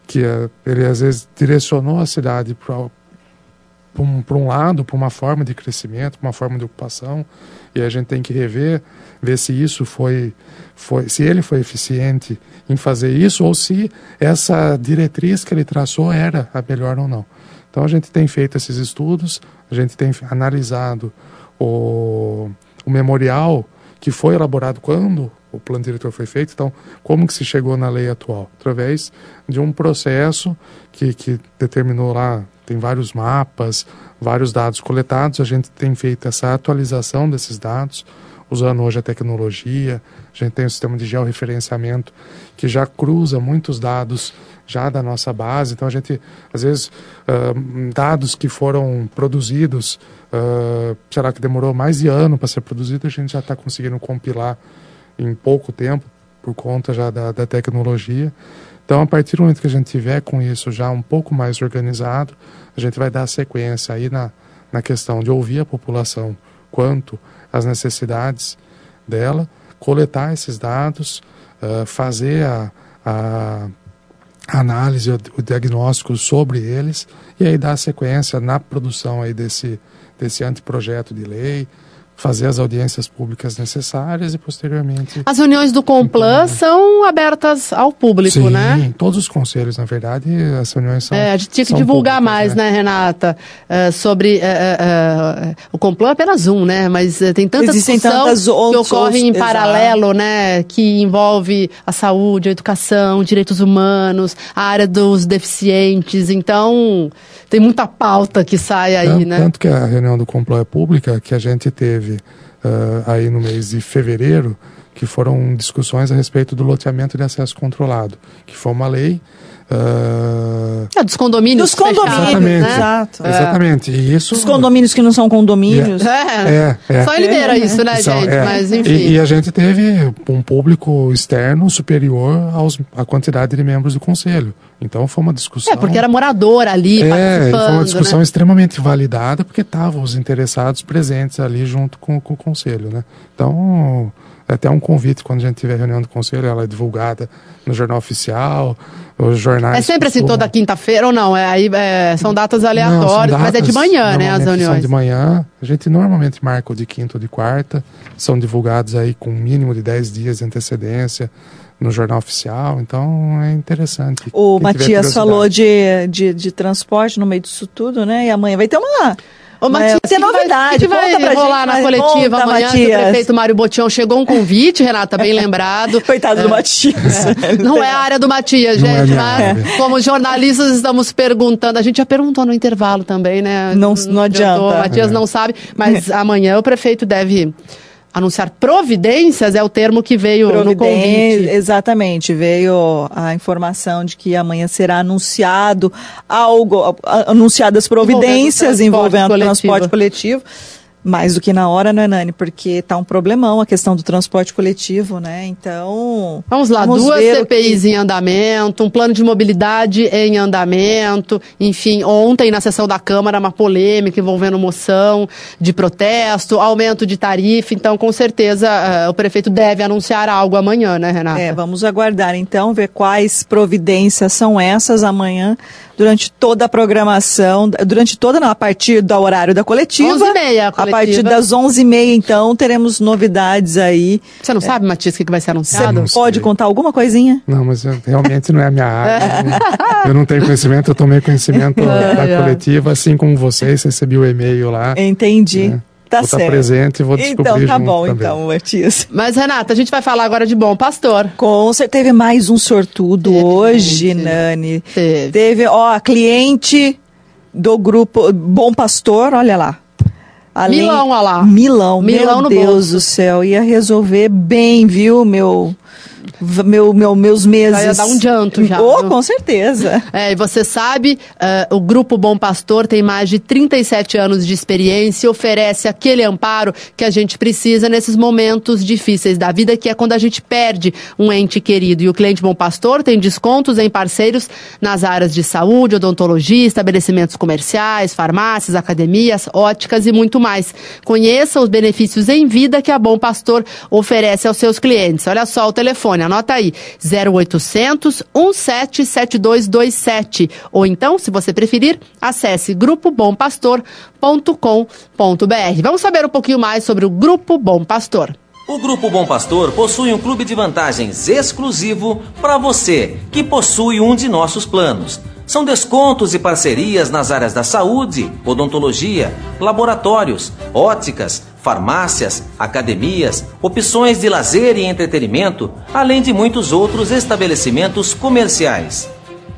que uh, ele às vezes direcionou a cidade para um, um lado, para uma forma de crescimento, uma forma de ocupação, e a gente tem que rever, ver se isso foi, foi, se ele foi eficiente em fazer isso ou se essa diretriz que ele traçou era a melhor ou não. Então a gente tem feito esses estudos, a gente tem analisado o, o memorial que foi elaborado quando o plano diretor foi feito. Então, como que se chegou na lei atual? Através de um processo que, que determinou lá tem vários mapas, vários dados coletados. A gente tem feito essa atualização desses dados, usando hoje a tecnologia. A gente tem um sistema de georreferenciamento que já cruza muitos dados já da nossa base. Então a gente, às vezes, uh, dados que foram produzidos, uh, será que demorou mais de ano para ser produzido, a gente já está conseguindo compilar em pouco tempo por conta já da, da tecnologia. Então, a partir do momento que a gente tiver com isso já um pouco mais organizado, a gente vai dar sequência aí na, na questão de ouvir a população quanto às necessidades dela, coletar esses dados, uh, fazer a, a análise, o, diagnóstico sobre eles e aí dar sequência na produção aí desse, desse anteprojeto de lei, fazer as audiências públicas necessárias e posteriormente. As reuniões do Complan são abertas ao público, Sim, né? Sim, todos os conselhos, na verdade, as reuniões são. É, a gente tinha que divulgar públicas, mais, né, né Renata? Uh, sobre. Uh, uh, o Complan é apenas um, né? Mas tem tanta Existem discussão que ocorre em paralelo, né? Que envolve a saúde, a educação, direitos humanos, a área dos deficientes. Então, tem muita pauta que sai aí, tanto, né? Tanto que a reunião do Complan é pública, que a gente teve teve uh, aí no mês de fevereiro, que foram discussões a respeito do loteamento de acesso controlado, que foi uma lei Uh... É, dos condomínios. Dos condomínios, exatamente, né? Exato. É. Exatamente. E isso... Dos condomínios que não são condomínios. É. é, é. Só em Limeira isso, né, São, gente? Mas enfim. E, e, a gente teve um público externo superior aos, à quantidade de membros do conselho. Então foi uma discussão. É, porque era morador ali, é, foi uma discussão né? extremamente validada, porque estavam os interessados presentes ali junto com, com o conselho, né? Então é até um convite quando a gente tiver reunião do conselho, ela é divulgada no jornal oficial, os jornais. É sempre assim, toda quinta-feira ou não? É, aí, é, são datas aleatórias, não, são datas, mas é de manhã, né, as reuniões? São de manhã. A gente normalmente marca o de quinta ou de quarta. São divulgados aí com um mínimo de 10 dias de antecedência no jornal oficial, então é interessante. O Matias falou de, de, de transporte no meio disso tudo, né? E amanhã vai ter uma Ô, Matias, vai ter novidade. Que vai, vai rolar gente, na coletiva conta, amanhã. O prefeito Mário Botião chegou um convite, Renata, bem lembrado. Coitado é, do Matias. É, não é a área do Matias, não é gente, é mas como jornalistas estamos perguntando. A gente já perguntou no intervalo também, né? Não, não adianta. O Matias não sabe, mas amanhã o prefeito deve anunciar providências é o termo que veio no convite. Exatamente, veio a informação de que amanhã será anunciado algo, anunciadas providências envolvendo o transporte coletivo mais do que na hora, não é, Nani? Porque está um problemão a questão do transporte coletivo, né? Então. Vamos lá, vamos duas CPIs que... em andamento, um plano de mobilidade em andamento. Enfim, ontem na sessão da Câmara, uma polêmica envolvendo moção de protesto, aumento de tarifa. Então, com certeza, uh, o prefeito deve anunciar algo amanhã, né, Renata? É, vamos aguardar então, ver quais providências são essas amanhã durante toda a programação, durante toda, não, a partir do horário da coletiva. 11 e meia, a coletiva. A partir das 11 e meia, então, teremos novidades aí. Você não é. sabe, Matias, o que vai ser anunciado? Você pode contar alguma coisinha? Não, mas eu, realmente não é a minha área. eu não tenho conhecimento, eu tomei conhecimento da coletiva, assim como vocês, recebi o e-mail lá. Entendi. Né? Tá vou certo. estar presente e vou descobrir Então tá bom, também. então, Matias. Mas, Renata, a gente vai falar agora de Bom Pastor. Com certeza. Teve mais um sortudo teve, hoje, gente. Nani. Teve. Teve, ó, cliente do grupo Bom Pastor, olha lá. Além, Milão, olha lá. Milão, Milão meu Deus bolso. do céu. Ia resolver bem, viu, meu meu, meu, meus meses. Vai dar um janto já. Oh, com certeza. É, e você sabe, uh, o Grupo Bom Pastor tem mais de 37 anos de experiência e oferece aquele amparo que a gente precisa nesses momentos difíceis da vida, que é quando a gente perde um ente querido. E o cliente Bom Pastor tem descontos em parceiros nas áreas de saúde, odontologia, estabelecimentos comerciais, farmácias, academias, óticas e muito mais. Conheça os benefícios em vida que a Bom Pastor oferece aos seus clientes. Olha só o telefone, anota aí, 0800 177227. Ou então, se você preferir, acesse grupobompastor.com.br. Vamos saber um pouquinho mais sobre o Grupo Bom Pastor. O Grupo Bom Pastor possui um clube de vantagens exclusivo para você que possui um de nossos planos. São descontos e parcerias nas áreas da saúde, odontologia, laboratórios, óticas, farmácias, academias, opções de lazer e entretenimento, além de muitos outros estabelecimentos comerciais.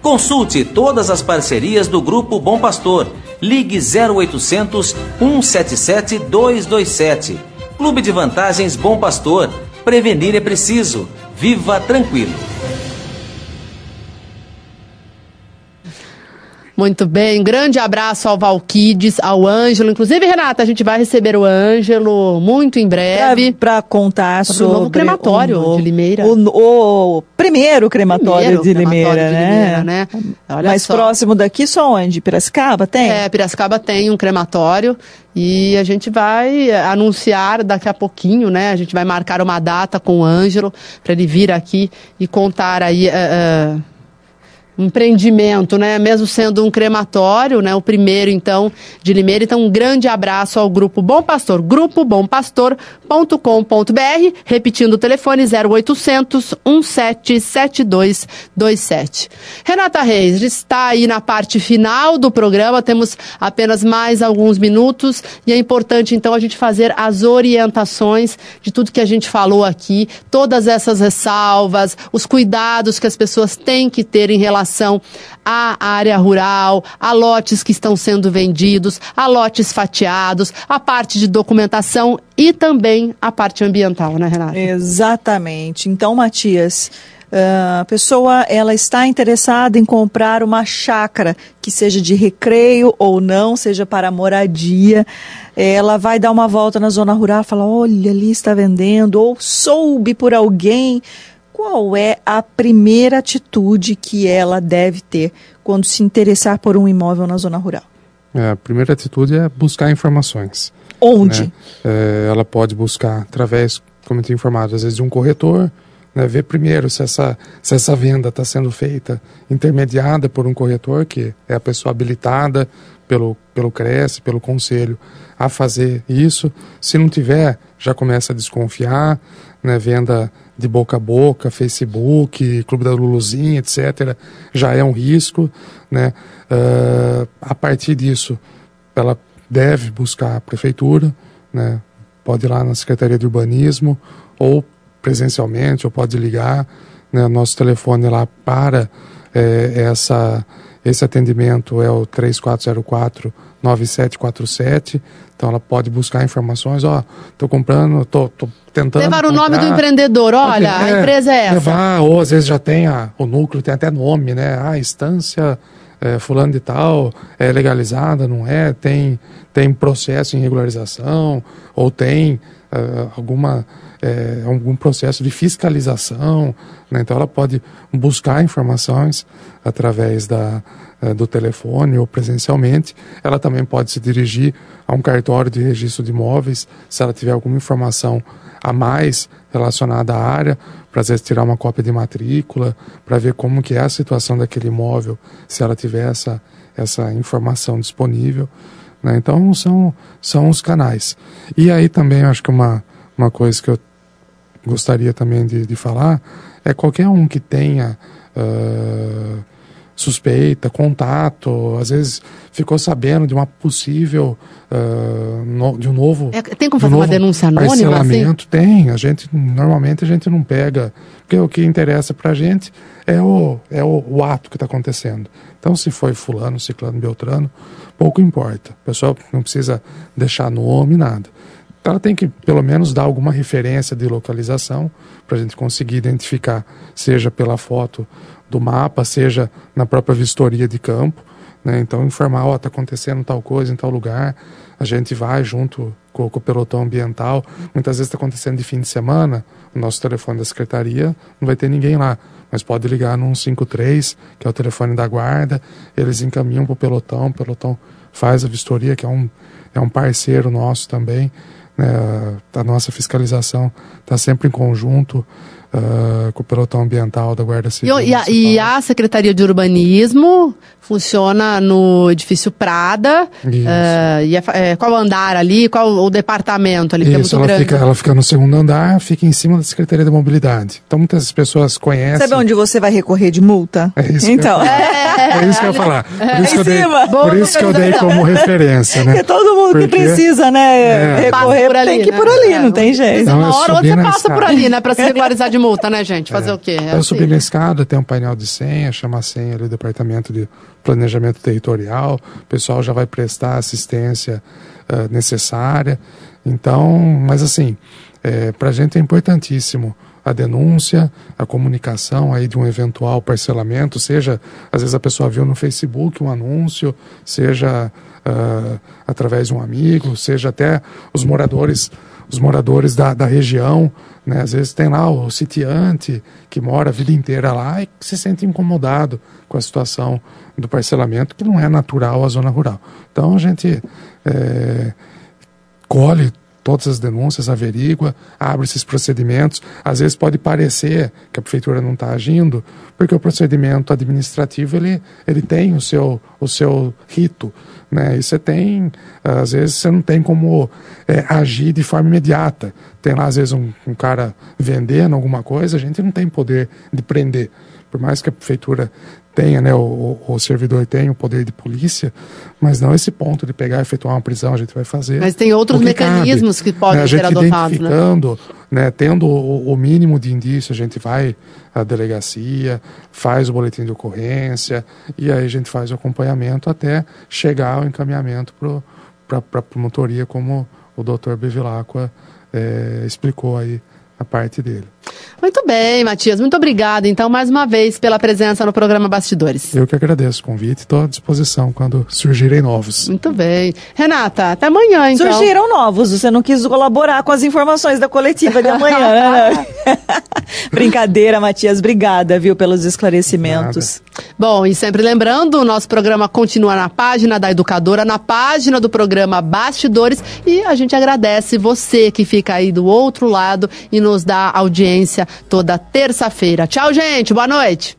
Consulte todas as parcerias do Grupo Bom Pastor. Ligue 0800 177 227. Clube de Vantagens Bom Pastor. Prevenir é preciso. Viva tranquilo. Muito bem, grande abraço ao Valquides, ao Ângelo. Inclusive, Renata, a gente vai receber o Ângelo muito em breve. Para contar sobre, o novo crematório o, de Limeira. O, o primeiro crematório, Primeiro de, crematório Limeira, de né? Limeira, né? Olha Mais só. próximo daqui, só onde? Piracicaba tem? É, Piracicaba tem um crematório e a gente vai anunciar daqui a pouquinho, né? A gente vai marcar uma data com o Ângelo para ele vir aqui e contar aí. eh, um empreendimento, né? Mesmo sendo um crematório, né? O primeiro, então, de Limeira. Então, um grande abraço ao Grupo Bom Pastor, grupobompastor.com.br, repetindo o telefone 0800 177227. Renata Reis, está aí na parte final do programa, temos apenas mais alguns minutos e é importante, então, a gente fazer as orientações de tudo que a gente falou aqui, todas essas ressalvas, os cuidados que as pessoas têm que ter em relação à área rural, a lotes que estão sendo vendidos, a lotes fatiados, a parte de documentação e também a parte ambiental, né, Renata? Exatamente. Então, Matias, ah, a pessoa ela está interessada em comprar uma chácara que seja de recreio ou não, seja para moradia. Ela vai dar uma volta na zona rural, fala: olha, ali está vendendo, ou soube por alguém. Qual é a primeira atitude que ela deve ter quando se interessar por um imóvel na zona rural? É, a primeira atitude é buscar informações. Onde? né? É, ela pode buscar através, como eu tinha informado, às vezes de um corretor, né? ver primeiro se essa, se essa venda está sendo feita intermediada por um corretor, que é a pessoa habilitada pelo, pelo CRES, pelo conselho, a fazer isso. Se não tiver, já começa a desconfiar, né? venda de boca a boca, Facebook, Clube da Luluzinha, etc., já é um risco. Né? Ah, a partir disso, ela deve buscar a prefeitura, né? pode ir lá na Secretaria de Urbanismo, ou presencialmente, ou pode ligar. Né? Nosso telefone lá para eh, essa, esse atendimento é o 3404 9747. Então ela pode buscar informações, ó, tô comprando, tô, tô tentando. Levar o nome do comprar. empreendedor, olha, a é, empresa é essa. Levar, ou às vezes já tem a, o núcleo, tem até nome, né? Ah, instância é, fulano de tal é legalizada, não é? Tem, tem processo em regularização, ou tem ah, alguma, é, algum processo de fiscalização. Né? Então ela pode buscar informações através da, eh, do telefone ou presencialmente. Ela também pode se dirigir a um cartório de registro de imóveis, se ela tiver alguma informação a mais relacionada à área, para tirar uma cópia de matrícula, para ver como que é a situação daquele imóvel, se ela tiver essa, essa informação disponível. Né? Então são, são os canais. E aí também acho que uma, uma coisa que eu gostaria também de, de falar é qualquer um que tenha ah, suspeita, contato, às vezes ficou sabendo de uma possível ah, no- de um novo É, tem como de um fazer uma denúncia anônima, assim? tem a gente normalmente a gente não pega porque o que interessa para a gente é o é o, o ato que está acontecendo. Então se foi fulano ciclano beltrano pouco importa. O pessoal não precisa deixar nome nada. Então, ela tem que pelo menos dar alguma referência de localização para a gente conseguir identificar seja pela foto do mapa seja na própria vistoria de campo né? Então informar, ó, tá acontecendo tal coisa em tal lugar, a gente vai junto com, com o pelotão ambiental. Muitas vezes está acontecendo de fim de semana, o nosso telefone da secretaria não vai ter ninguém lá, mas pode ligar no 153, que é o telefone da guarda, eles encaminham para o pelotão, o pelotão faz a vistoria, que é um, é um parceiro nosso também. Né? A nossa fiscalização está sempre em conjunto ah, com o pelotão ambiental da Guarda E, Civil. o- e a, e a Secretaria de Urbanismo funciona no edifício Prada. Isso. eh, e é é, qual o andar ali? Qual o departamento ali? que é Isso, muito ela grande. fica, ela fica no segundo andar, fica em cima da Secretaria da Mobilidade. Então muitas pessoas conhecem. Sabe onde você vai recorrer de multa? É isso que então, eu ia É isso que eu ia falar. Por É, isso que eu dei, por isso que eu dei como referência, né? Porque todo mundo que Porque- precisa, né, É. Recorrer, por ali, tem que ir né? por ali, É, não tem jeito. Então, Uma hora ou outra você passa escada. por ali, né? Pra se regularizar de multa, né, gente? Fazer o quê? É eu subi assim. na escada, tem um painel de senha, chama a senha ali do Departamento de Planejamento Territorial, o pessoal já vai prestar a assistência ah, necessária. Então, mas assim, é, para a gente é importantíssimo a denúncia, a comunicação aí de um eventual parcelamento, seja, às vezes a pessoa viu no Facebook um anúncio, seja ah, através de um amigo, seja até os moradores os moradores da, da região, né? Às vezes tem lá o sitiante que mora a vida inteira lá e se sente incomodado com a situação do parcelamento que não é natural à zona rural. Então a gente é, colhe todas as denúncias, averigua, abre esses procedimentos. Às vezes pode parecer que a prefeitura não está agindo, porque o procedimento administrativo ele, ele tem o seu, o seu rito. Né? E você tem, às vezes você não tem como é, agir de forma imediata. Tem lá, às vezes, um, um cara vendendo alguma coisa, a gente não tem poder de prender. Por mais que a prefeitura tenha, né, o, o- servidor tenha o poder de polícia, mas não esse ponto de pegar e efetuar uma prisão, a gente vai fazer. Mas tem outros que cabe. mecanismos que podem Né, a ser gente adotados, né? identificando, né, tendo o, o mínimo de indício, a gente vai à delegacia, faz o boletim de ocorrência e aí a gente faz o acompanhamento até chegar ao encaminhamento para a promotoria, como o doutor Bevilacqua eh, explicou aí a parte dele. Muito bem, Matias. Muito obrigada, então, mais uma vez, pela presença no programa Bastidores. Eu que agradeço o convite, estou à disposição quando surgirem novos. Muito bem. Renata, até amanhã, então. Surgiram novos, você não quis colaborar com as informações da coletiva de amanhã, né? Brincadeira, Matias. Obrigada, viu, pelos esclarecimentos. Bom, e sempre lembrando, o nosso programa continua na página da Educadora, na página do programa Bastidores, e a gente agradece você que fica aí do outro lado e nos dá audiência toda terça-feira. Tchau, gente. Boa noite.